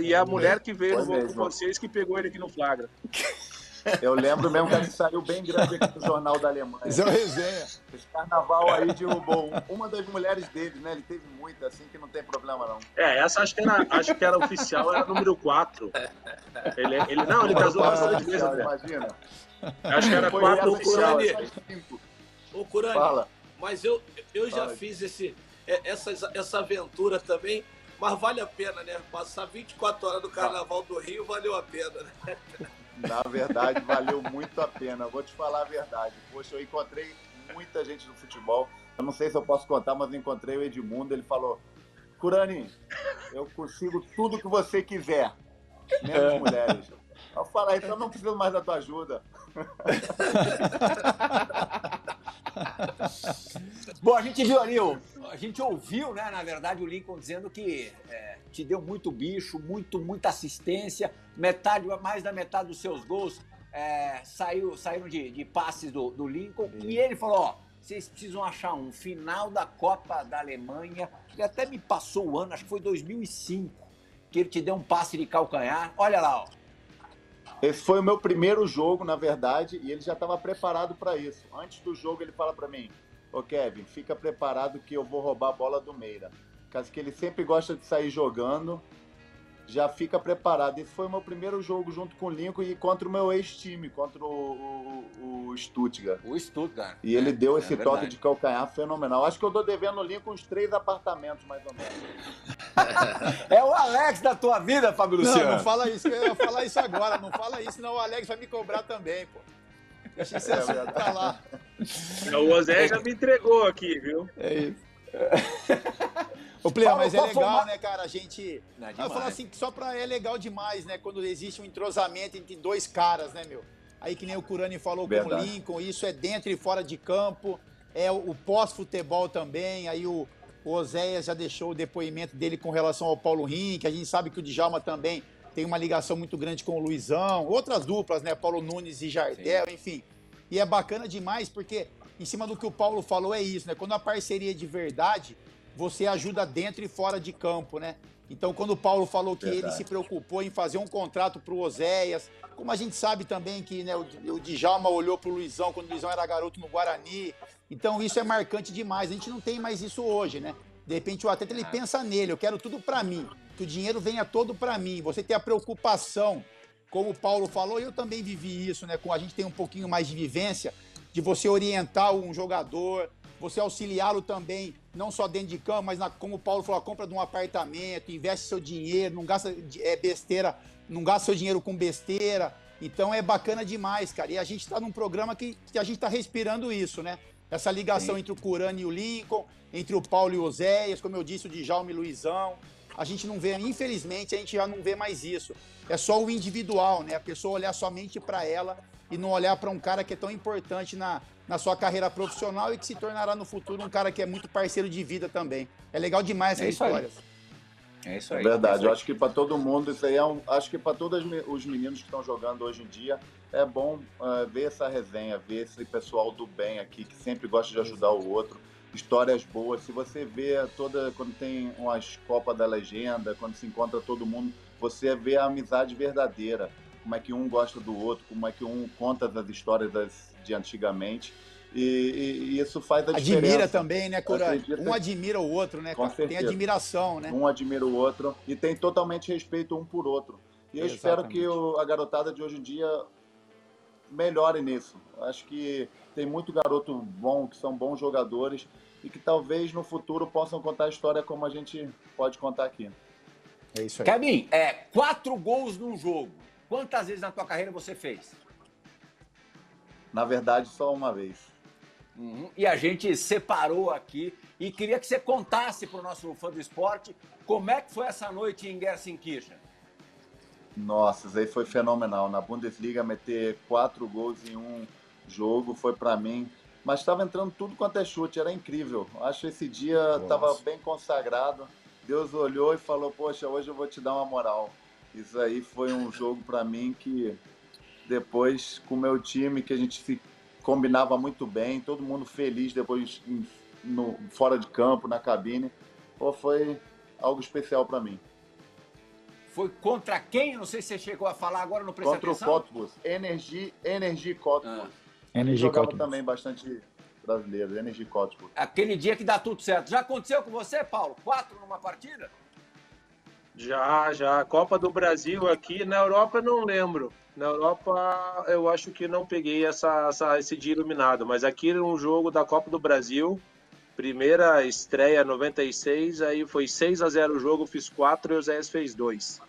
E é a mulher que veio no com vocês que pegou ele aqui no flagra. (laughs) Eu lembro mesmo que a gente saiu bem grande aqui no Jornal da Alemanha. Isso é uma resenha. Esse carnaval aí derrubou uma das mulheres dele, né? Ele teve muita, assim, que não tem problema, não. É, essa acho que era, acho que era oficial, era número 4. Ele, ele, não, ele casou bastante vezes, né? Imagina. Acho que era 4 oficial. Ô, Curani, Fala. mas eu, eu já Fala. fiz esse, é, essa, essa aventura também, mas vale a pena, né? Passar 24 horas no Carnaval do Rio valeu a pena, né? Na verdade, valeu muito a pena. Vou te falar a verdade. Poxa, eu encontrei muita gente no futebol. Eu não sei se eu posso contar, mas eu encontrei o Edmundo. Ele falou: Curani, eu consigo tudo que você quiser, menos é. mulheres. Eu falei, então eu não preciso mais da tua ajuda. (laughs) (laughs) Bom, a gente viu ali, a gente ouviu, né, na verdade, o Lincoln dizendo que é, te deu muito bicho, muito, muita assistência, metade, mais da metade dos seus gols é, saiu, saíram de, de passes do, do Lincoln. Sim. E ele falou: ó, vocês precisam achar um final da Copa da Alemanha. Ele até me passou o ano, acho que foi 2005, que ele te deu um passe de calcanhar. Olha lá, ó. Esse foi o meu primeiro jogo, na verdade, e ele já estava preparado para isso. Antes do jogo, ele fala para mim: Ô Kevin, fica preparado que eu vou roubar a bola do Meira. Caso que ele sempre gosta de sair jogando já fica preparado. Esse foi o meu primeiro jogo junto com o Lincoln e contra o meu ex-time, contra o, o, o, Stuttgart. O Stuttgart. E ele é, deu esse é toque de calcanhar fenomenal. Acho que eu tô devendo o Lincoln uns três apartamentos, mais ou menos. (laughs) é o Alex da tua vida, Fábio Luciano. Não, não fala isso, eu ia falar isso agora. Não fala isso, senão o Alex vai me cobrar também, pô. Deixa esse assunto é pra lá. O Ozé já me entregou aqui, viu? É isso. (laughs) Ô, Plea, mas é legal, né, cara? A gente. Não, é eu falo assim que só pra é legal demais, né? Quando existe um entrosamento entre dois caras, né, meu? Aí que nem o Curani falou Verdade. com o Lincoln, isso é dentro e fora de campo, é o pós-futebol também. Aí o, o Oséias já deixou o depoimento dele com relação ao Paulo Rink. A gente sabe que o Djalma também tem uma ligação muito grande com o Luizão. Outras duplas, né? Paulo Nunes e Jardel, Sim. enfim. E é bacana demais porque, em cima do que o Paulo falou, é isso, né? Quando a parceria é de verdade, você ajuda dentro e fora de campo, né? Então, quando o Paulo falou que Verdade. ele se preocupou em fazer um contrato para o Oséias, como a gente sabe também que né, o, o Djalma olhou para o Luizão quando o Luizão era garoto no Guarani. Então, isso é marcante demais. A gente não tem mais isso hoje, né? De repente, o atleta ele pensa nele, eu quero tudo para mim, que o dinheiro venha todo para mim. Você tem a preocupação, como o Paulo falou, e eu também vivi isso, né? Com a gente tem um pouquinho mais de vivência, de você orientar um jogador, você auxiliá-lo também, não só dentro de campo, mas na, como o Paulo falou, a compra de um apartamento, investe seu dinheiro, não gasta é, besteira, não gasta seu dinheiro com besteira. Então é bacana demais, cara. E a gente está num programa que, que a gente está respirando isso, né? Essa ligação Sim. entre o Curani e o Lincoln, entre o Paulo e o Oséias, como eu disse, o Djalma e o Luizão. A gente não vê, infelizmente, a gente já não vê mais isso. É só o individual, né? A pessoa olhar somente para ela e não olhar para um cara que é tão importante na, na sua carreira profissional e que se tornará no futuro um cara que é muito parceiro de vida também. É legal demais essa é história. É isso aí. É verdade. É Eu acho que para todo mundo, isso aí é um. Acho que para todos os meninos que estão jogando hoje em dia, é bom uh, ver essa resenha, ver esse pessoal do bem aqui, que sempre gosta de ajudar o outro. Histórias boas. Se você vê toda. Quando tem umas Copas da Legenda, quando se encontra todo mundo, você vê a amizade verdadeira. Como é que um gosta do outro, como é que um conta as histórias das, de antigamente. E, e, e, isso faz a diferença. Admira também, né, Cura? Um admira o outro, né? Com tem admiração, né? Um admira o outro e tem totalmente respeito um por outro. E eu Exatamente. espero que o, a garotada de hoje em dia melhore nisso. Acho que tem muito garoto bom, que são bons jogadores e que talvez no futuro possam contar a história como a gente pode contar aqui. É isso aí. Kevin, é, quatro gols num jogo. Quantas vezes na tua carreira você fez? Na verdade, só uma vez. Uhum. E a gente separou aqui e queria que você contasse para o nosso fã do esporte como é que foi essa noite em Gelsenkirchen. Nossa, isso aí foi fenomenal. Na Bundesliga, meter quatro gols em um jogo foi para mim. Mas estava entrando tudo quanto é chute, era incrível. Acho que esse dia estava bem consagrado. Deus olhou e falou: Poxa, hoje eu vou te dar uma moral. Isso aí foi um jogo para mim que depois, com o meu time, que a gente se combinava muito bem, todo mundo feliz depois no, fora de campo, na cabine. Pô, foi algo especial para mim. Foi contra quem? Não sei se você chegou a falar agora no Contra atenção. o Cottbus. Energy, Energy Cottbus. Ah. Energy Cottbus. também bastante brasileiro, Energy Cottbus. Aquele dia que dá tudo certo. Já aconteceu com você, Paulo? Quatro numa partida? Já, já. Copa do Brasil aqui. Na Europa eu não lembro. Na Europa, eu acho que não peguei essa, essa, esse dia iluminado, mas aqui no jogo da Copa do Brasil, primeira estreia 96, aí foi 6 a 0 o jogo, fiz 4 e o Zé fez 2.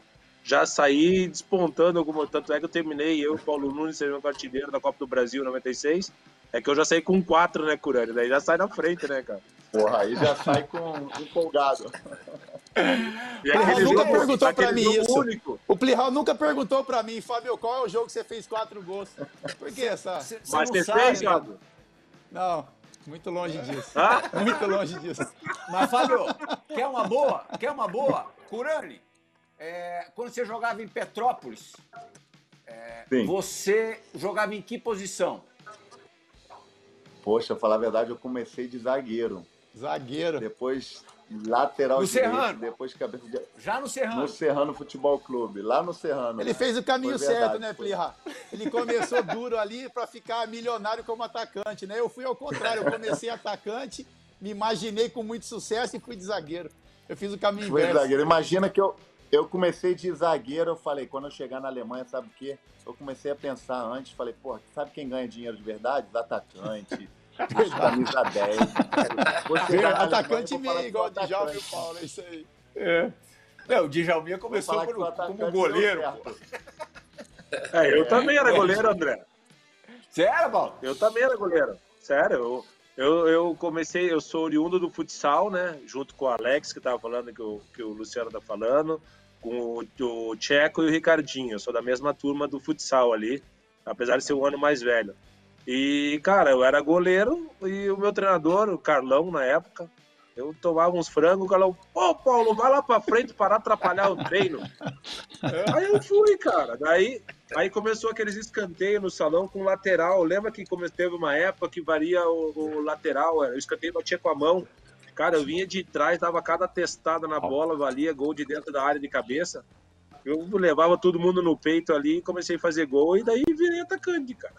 Já saí despontando alguma, tanto é que eu terminei, eu, Paulo Nunes, sendo artilheiro da Copa do Brasil 96, é que eu já saí com 4, né, Curani? Daí já sai na frente, né, cara? Porra, aí já sai com empolgado. E aquele nunca jogo, perguntou pra mim isso. Único. O Plihal nunca perguntou pra mim, Fábio, qual é o jogo que você fez quatro gols? Por que essa? Cê, cê Mas você fez, Thiago? Não, muito longe disso. Ah? Muito longe disso. Mas, Fábio, quer uma boa? Quer uma boa? Curani, é, quando você jogava em Petrópolis, é, você jogava em que posição? Poxa, falar a verdade, eu comecei de zagueiro. Zagueiro. Depois lateral no direito, Serrano. depois cabeça de... Já no Serrano. No Serrano Futebol Clube, lá no Serrano. Ele fez o caminho certo, né, Plirra? Ele começou (laughs) duro ali para ficar milionário como atacante, né? Eu fui ao contrário, eu comecei atacante, me imaginei com muito sucesso e fui de zagueiro. Eu fiz o caminho Foi inverso. zagueiro. Imagina que eu, eu comecei de zagueiro, eu falei, quando eu chegar na Alemanha, sabe o quê? Eu comecei a pensar antes, falei, pô, sabe quem ganha dinheiro de verdade? Os atacantes. (laughs) Camisa 10. Você atacante meio, igual o Djalma e o Paulo, é isso aí. É. Não, o Djalminha começou por, como goleiro. É, eu é, também era goleiro, André. Sério, Paulo? Eu também era goleiro. Sério, eu, eu, eu, comecei, eu sou oriundo do futsal, né? Junto com o Alex, que tava falando, que o, que o Luciano tá falando, com o, o Tcheco e o Ricardinho. Eu sou da mesma turma do futsal ali, apesar de ser um ano mais velho. E, cara, eu era goleiro e o meu treinador, o Carlão, na época, eu tomava uns frangos, o Carlão, pô, Paulo, vai lá pra frente para atrapalhar o treino. aí eu fui, cara. Daí aí começou aqueles escanteios no salão com lateral. Lembra que teve uma época que varia o, o lateral, o escanteio batia com a mão. Cara, eu vinha de trás, dava cada testada na bola, valia gol de dentro da área de cabeça. Eu levava todo mundo no peito ali, comecei a fazer gol e daí virei atacante, cara.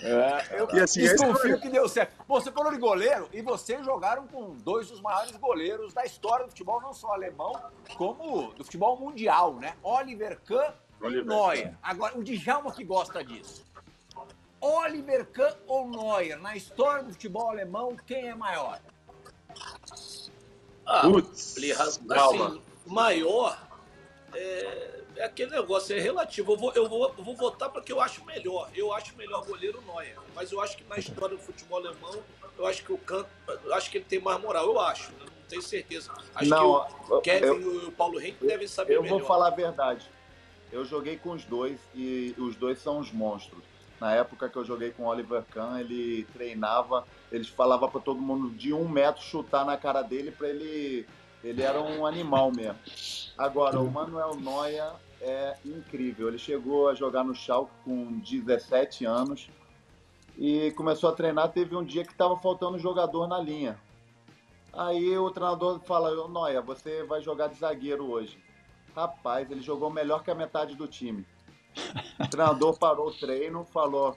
É, eu e assim, desconfio que deu certo. você falou de goleiro e vocês jogaram com dois dos maiores goleiros da história do futebol, não só alemão, como do futebol mundial, né? Oliver Kahn Oliver. e Neuer. Agora, o Djalma que gosta disso. Oliver Kahn ou Neuer? Na história do futebol alemão, quem é maior? Ah, Putz, assim, maior é, é, aquele negócio, é relativo. Eu vou, eu vou, eu vou votar para que eu acho melhor. Eu acho melhor goleiro Neuer. Mas eu acho que na história do futebol alemão, eu acho que o Can, eu acho que ele tem mais moral. Eu acho, né? não tenho certeza. Acho não, que o Kevin eu, e o Paulo Henrique devem saber eu melhor. Eu vou falar a verdade. Eu joguei com os dois e os dois são os monstros. Na época que eu joguei com o Oliver Kahn, ele treinava, eles falavam para todo mundo de um metro chutar na cara dele para ele Ele era um animal mesmo. Agora, o Manuel Noia é incrível. Ele chegou a jogar no Schalke com 17 anos e começou a treinar. Teve um dia que estava faltando jogador na linha. Aí o treinador fala: Noia, você vai jogar de zagueiro hoje. Rapaz, ele jogou melhor que a metade do time. O treinador parou o treino, falou: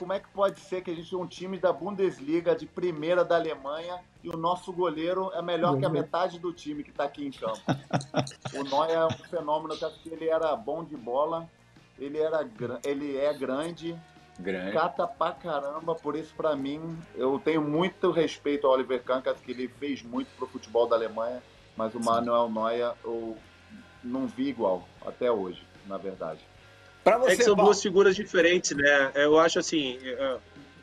como é que pode ser que a gente é um time da Bundesliga, de primeira da Alemanha, e o nosso goleiro é melhor que a metade do time que está aqui em campo? (laughs) o Neuer é um fenômeno, porque ele era bom de bola, ele, era, ele é grande, grande, cata pra caramba, por isso, para mim, eu tenho muito respeito ao Oliver Kahn, que ele fez muito pro futebol da Alemanha, mas o Manuel Neuer eu não vi igual, até hoje, na verdade. Você, é que são Paulo. duas figuras diferentes, né? Eu acho assim, é,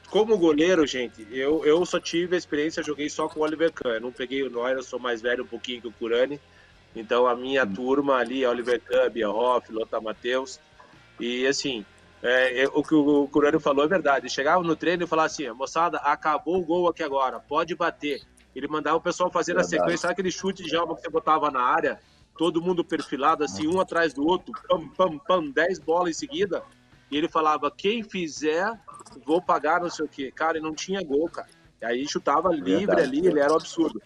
como goleiro, gente, eu, eu só tive a experiência, joguei só com o Oliver Kahn. Eu não peguei o Neuer, eu sou mais velho um pouquinho que o Curani. Então a minha hum. turma ali é Oliver Kahn, Bia Hoff, Lothar Matheus. E assim, é, é, o que o Curani falou é verdade. chegava no treino e falava assim: moçada, acabou o gol aqui agora, pode bater. Ele mandava o pessoal fazer verdade. a sequência, sabe aquele chute de alma que você botava na área? Todo mundo perfilado, assim, um atrás do outro, pam, pam, pam, dez bolas em seguida. E ele falava: quem fizer, vou pagar não sei o quê. Cara, ele não tinha gol, cara. E aí chutava livre Verdade. ali, ele era um absurdo.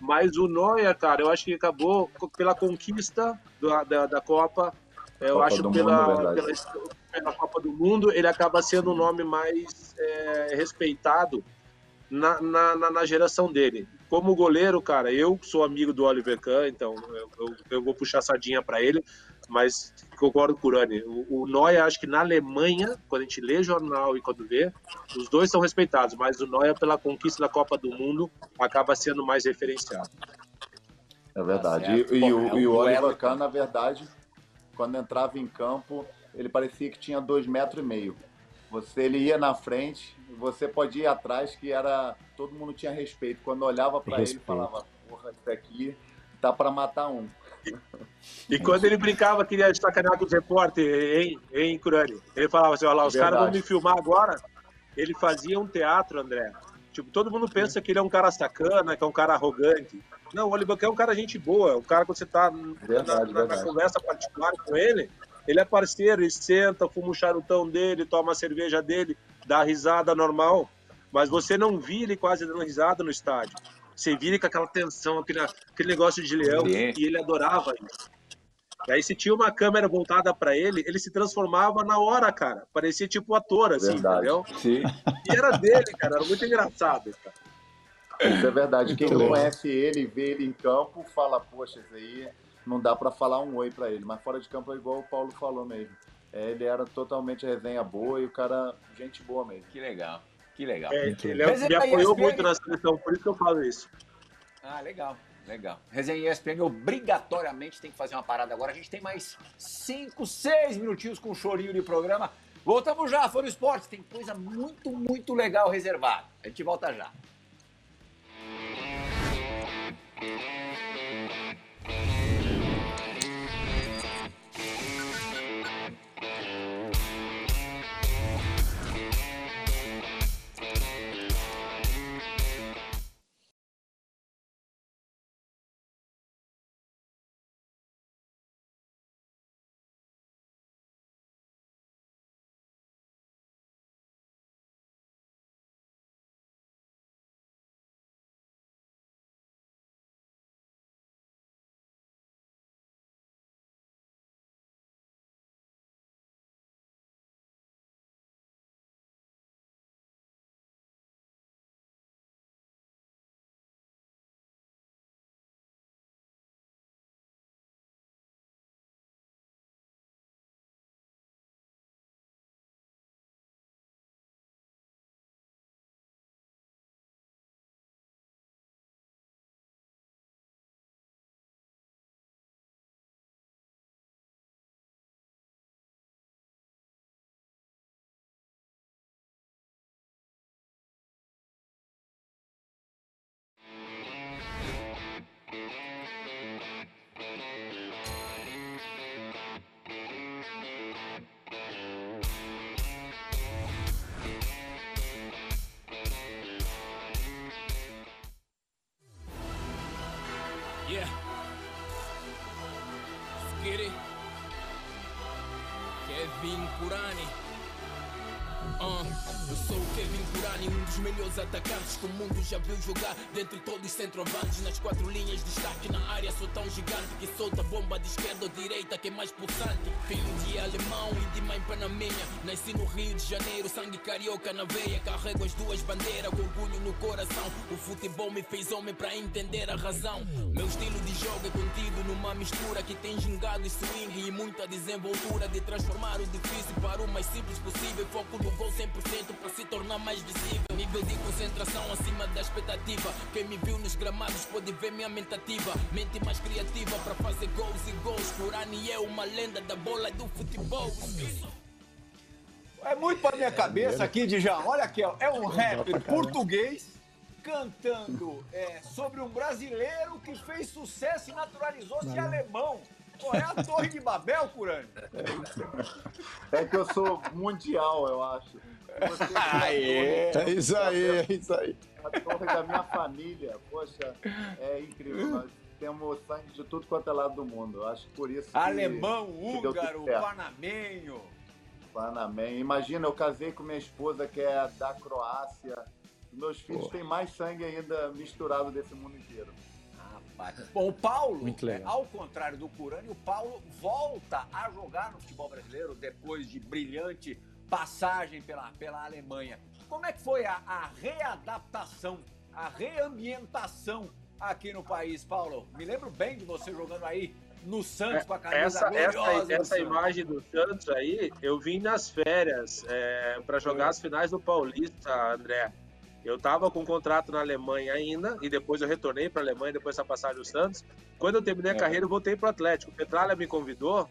Mas o Neuer, cara, eu acho que acabou pela conquista da, da, da Copa. Eu Copa acho pela, mundo, pela, pela Copa do Mundo, ele acaba sendo o um nome mais é, respeitado na, na, na, geração dele. Como goleiro, cara, eu sou amigo do Oliver Kahn, então eu, eu, eu vou puxar sardinha para ele, mas concordo com o Urani. O, o Neuer, acho que na Alemanha, quando a gente lê jornal e quando vê, os dois são respeitados, mas o Neuer, pela conquista da Copa do Mundo, acaba sendo mais referenciado. É verdade. Tá e, e, o, é e o Oliver Kahn, na verdade, quando entrava em campo, ele parecia que tinha dois metros e meio. Você ele ia na frente, você pode ir atrás, que era todo mundo tinha respeito. Quando olhava para ele, falava: "Porra, isso aqui tá para matar um". E quando ele brincava, queria sacanear com os repórteres, hein, hein, Curani? Ele falava assim: olha lá, os caras vão me filmar agora. Ele fazia um teatro, André. Tipo, todo mundo pensa que ele é um cara sacana, que é um cara arrogante. Não, o Oliver é um cara gente boa. O cara, quando você tá verdade, na, na, na, conversa particular com ele, ele é parceiro, ele senta, fuma o charutão dele, toma a cerveja dele, dá risada normal. Mas você não vira ele quase dando risada no estádio. Você vira com aquela tensão, aquele, aquele negócio de leão, e ele adorava isso. E aí, se tinha uma câmera voltada para ele, ele se transformava na hora, cara. Parecia tipo ator, assim, verdade. entendeu? Sim. E era dele, cara. Era muito engraçado, cara. Isso é verdade. Quem conhece ele, vê ele em campo, fala, poxa, isso aí não dá para falar um oi para ele. Mas fora de campo é igual o Paulo falou mesmo. É, ele era totalmente resenha boa e o cara, gente boa mesmo. Que legal, que legal. É, ele é, me apoiou muito na seleção, por isso que eu falo isso. Ah, legal. Legal. Resenha ESPN obrigatoriamente tem que fazer uma parada agora. A gente tem mais 5, 6 minutinhos com o chorinho de programa. Voltamos já, Foro Esporte. Tem coisa muito, muito legal reservada. A gente volta já. disco mundo já viu jogar. Dentre todos os centroavantes, nas quatro linhas de destaque na área, sou tão gigante que solta bomba de esquerda ou direita, que é mais pulsante. Filho de alemão e de mãe panaminha. Nasci no Rio de Janeiro, sangue carioca na veia. Carrego as duas bandeiras com orgulho no coração. O futebol me fez homem para entender a razão. Meu estilo de jogo é contido numa mistura que tem gingado e swing e muita desenvoltura de transformar o difícil para o mais simples possível. Foco no gol 100% para se tornar mais visível. Nível de concentração acima da expectativa. Quem me viu nos gramados pode ver minha mentativa. Mente mais criativa para fazer gols e gols. Kurani é uma lenda da bola do futebol. É muito para minha cabeça aqui, Dijão. Olha aqui, ó. é um rapper português cantando é, sobre um brasileiro que fez sucesso e naturalizou-se alemão. Pô, é a Torre de Babel, Curani? É que eu sou mundial, eu acho. (laughs) Você é, é isso aí, é isso aí. A torre da minha família, poxa, é incrível. Nós temos sangue de tudo quanto é lado do mundo. Eu acho por isso que, Alemão, húngaro, panamenho. Panamenho. Imagina, eu casei com minha esposa que é da Croácia. Meus filhos têm mais sangue ainda misturado desse mundo inteiro. Bom, o Paulo, é, ao contrário do Curani, o Paulo volta a jogar no futebol brasileiro depois de brilhante passagem pela, pela Alemanha. Como é que foi a, a readaptação, a reambientação aqui no país, Paulo? Me lembro bem de você jogando aí no Santos com a camisa essa, essa, essa imagem do Santos aí, eu vim nas férias é, para jogar as finais do Paulista, André. Eu estava com um contrato na Alemanha ainda, e depois eu retornei para a Alemanha, depois dessa passagem do Santos. Quando eu terminei a é. carreira, eu voltei para o Atlético. O Petralha me convidou,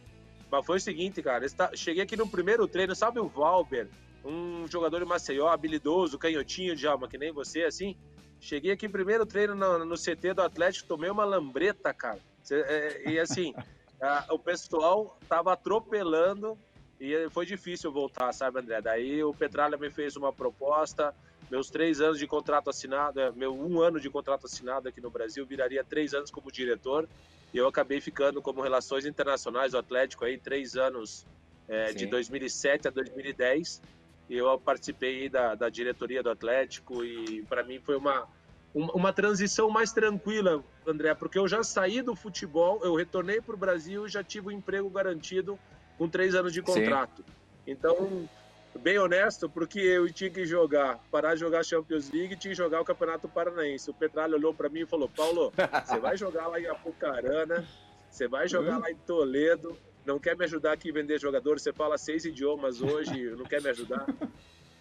mas foi o seguinte, cara. Cheguei aqui no primeiro treino, sabe o Valber? Um jogador de Maceió, habilidoso, canhotinho de alma, que nem você, assim. Cheguei aqui primeiro treino no, no CT do Atlético, tomei uma lambreta, cara. É, e assim, (laughs) a, o pessoal tava atropelando e foi difícil voltar, sabe, André? Daí o Petralha me fez uma proposta, meus três anos de contrato assinado, é, meu um ano de contrato assinado aqui no Brasil viraria três anos como diretor. E eu acabei ficando como Relações Internacionais do Atlético aí três anos, é, de 2007 a 2010. Eu participei da, da diretoria do Atlético e para mim foi uma, uma transição mais tranquila, André, porque eu já saí do futebol, eu retornei para o Brasil e já tive um emprego garantido com três anos de contrato. Sim. Então bem honesto, porque eu tinha que jogar, parar de jogar Champions League e tinha que jogar o Campeonato Paranaense. O Petralha olhou para mim e falou: Paulo, você vai jogar lá em Apucarana, você vai jogar lá em Toledo, não quer me ajudar aqui a vender jogador, você fala seis idiomas hoje, (laughs) não quer me ajudar.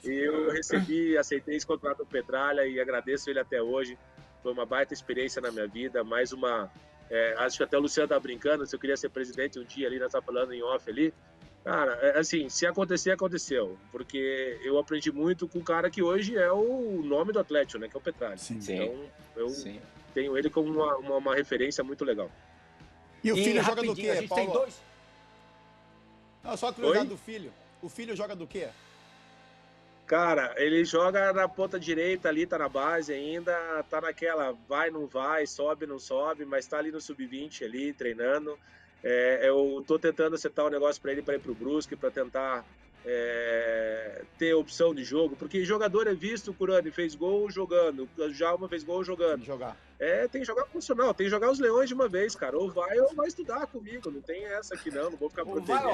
E eu recebi, aceitei esse contrato do Petralha e agradeço ele até hoje. Foi uma baita experiência na minha vida, mais uma. É, acho que até o Luciano tá brincando, se eu queria ser presidente um dia ali, nós tá falando em off ali. Cara, é, assim, se acontecer, aconteceu. Porque eu aprendi muito com o cara que hoje é o nome do Atlético, né? Que é o Petralha. Sim. Então, eu Sim. tenho ele como uma, uma, uma, referência muito legal. E o filho e, joga do quê, a gente Paulo? Tem dois... Não, só curiosidade do filho. O filho joga do quê? Cara, ele joga na ponta direita ali, tá na base ainda, tá naquela vai, não vai, sobe, não sobe, mas tá ali no sub-20 ali, treinando. É, eu estou tentando acertar um negócio para ele para ir para o Brusque, para tentar é, ter opção de jogo, porque jogador é visto, Curani fez gol jogando, Jalma fez gol jogando. Tem jogar. É, tem que jogar funcional, tem que jogar os leões de uma vez, cara. Ou vai ou vai estudar comigo, não tem essa aqui não, não vou ficar protegendo.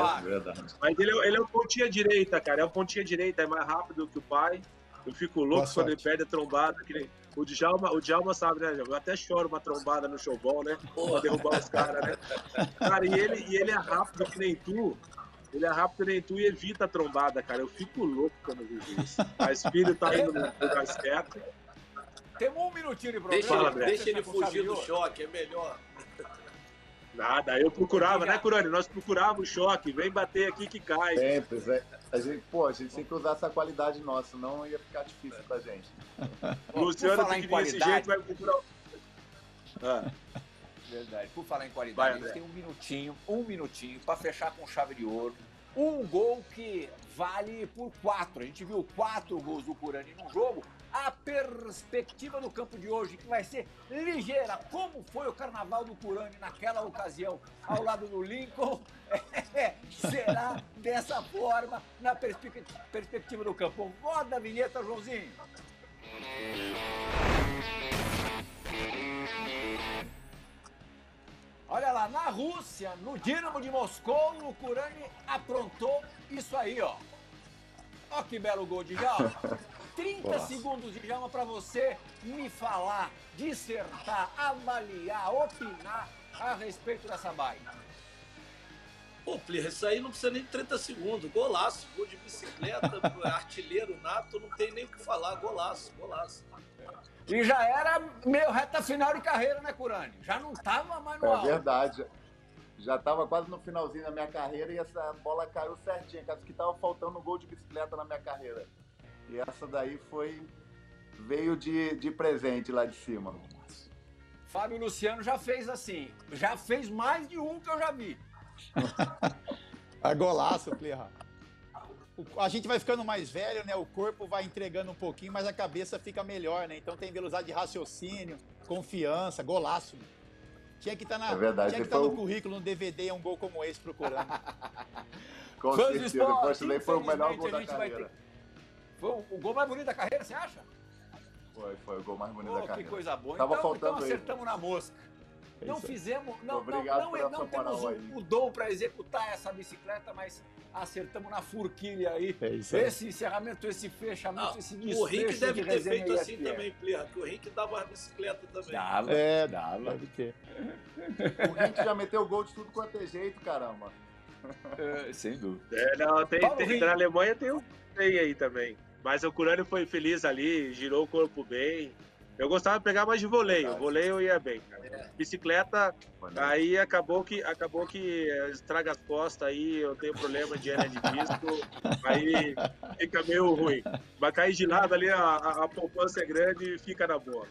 Mas ele, é, ele é um pontinha direita, cara, é um pontinha direita, é mais rápido que o pai. Eu fico louco Boa quando sorte. ele perde a trombada, que nem o Djalma, o Djalma sabe, né? Eu até choro uma trombada no showball, né? Pra derrubar os caras, né? Cara, e ele, e ele é rápido que nem tu. Ele é rápido nem tu e evita a trombada, cara. Eu fico louco quando vejo isso. Mas filho tá indo no lugar certo. Temos um minutinho de programa. Deixa, ele, deixa ele fugir do choque, é melhor. Nada, eu procurava, né, Curani? Nós procurávamos o choque, vem bater aqui que cai. Sempre, é. A gente, pô, a gente tem que usar essa qualidade nossa, senão ia ficar difícil pra gente. Bom, Luciano tem que vir desse jeito, vai procurar. Ah. Verdade. Por falar em qualidade, vai, a gente tem um minutinho, um minutinho para fechar com chave de ouro. Um gol que vale por quatro. A gente viu quatro gols do Curani no jogo. A perspectiva do campo de hoje, que vai ser ligeira, como foi o carnaval do Curani naquela ocasião, ao lado do Lincoln, (laughs) é, será dessa forma na perspectiva do campo. Roda a vinheta, Joãozinho. Olha lá, na Rússia, no Dinamo de Moscou, o Kurani aprontou isso aí, ó. Ó que belo gol de Djalma. (laughs) 30 Nossa. segundos de Djalma para você me falar, dissertar, avaliar, opinar a respeito dessa baita. Pô, Plirra, isso aí não precisa nem de 30 segundos. Golaço, gol de bicicleta, (laughs) artilheiro nato, não tem nem o que falar. Golaço, golaço. E já era meio reta final de carreira, né, Curani? Já não estava mais no É alto. verdade. Já estava quase no finalzinho da minha carreira e essa bola caiu certinha. Caso que estava faltando um gol de bicicleta na minha carreira. E essa daí foi. veio de, de presente lá de cima. Fábio Luciano já fez assim. Já fez mais de um que eu já vi. (laughs) é golaço, Plirra a gente vai ficando mais velho, né? O corpo vai entregando um pouquinho, mas a cabeça fica melhor, né? Então tem velocidade de raciocínio, confiança, golaço. Tinha que estar tá na, é verdade, tinha que estar tá no currículo, no DVD, um gol como esse procurando. (laughs) Com Fãs certeza, depois também foi o melhor gol da carreira. Ter... Foi o gol mais bonito da carreira, você acha? Foi, foi o gol mais bonito oh, da carreira. Que coisa boa. Tava então, faltando então acertamos aí. na mosca. É não fizemos, não, Obrigado não, não, não temos o, o dom para executar essa bicicleta, mas acertamos na furquilha aí. É isso aí. Esse encerramento, esse fechamento, ah, esse desfecho. O Rick deve de ter feito assim também, que o Rick dava a bicicleta também. Dava, é, dava. Deve ter. O Rick já meteu gol de tudo quanto é jeito, caramba. É, sem dúvida. É, não, tem, tem, na Alemanha tem um tem aí também. Mas o Curani foi feliz ali, girou o corpo bem. Eu gostava de pegar mais de voleio. O voleio ia bem, cara. É. Bicicleta, aí acabou que, acabou que estraga as costas aí, eu tenho problema de hernia de disco, (laughs) aí fica meio ruim. Mas cair de lado ali, a, a, a poupança é grande e fica na boa.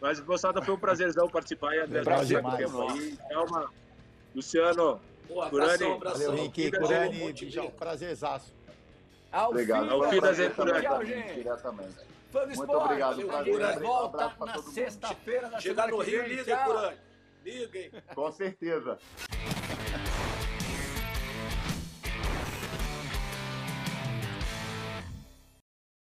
Mas, moçada, foi um prazerzão participar e até prazer tempo aí. Uma... Luciano, abração, abração. Valeu, Henrique, Curani, prazerzaço. Ao Obrigado. Ao fim das Tchau, gente. Diretamente. Fã do Muito obrigado. Prazer, volta na sexta-feira da Chegar no Rio, liga, Curani. Liga, hein? Com certeza.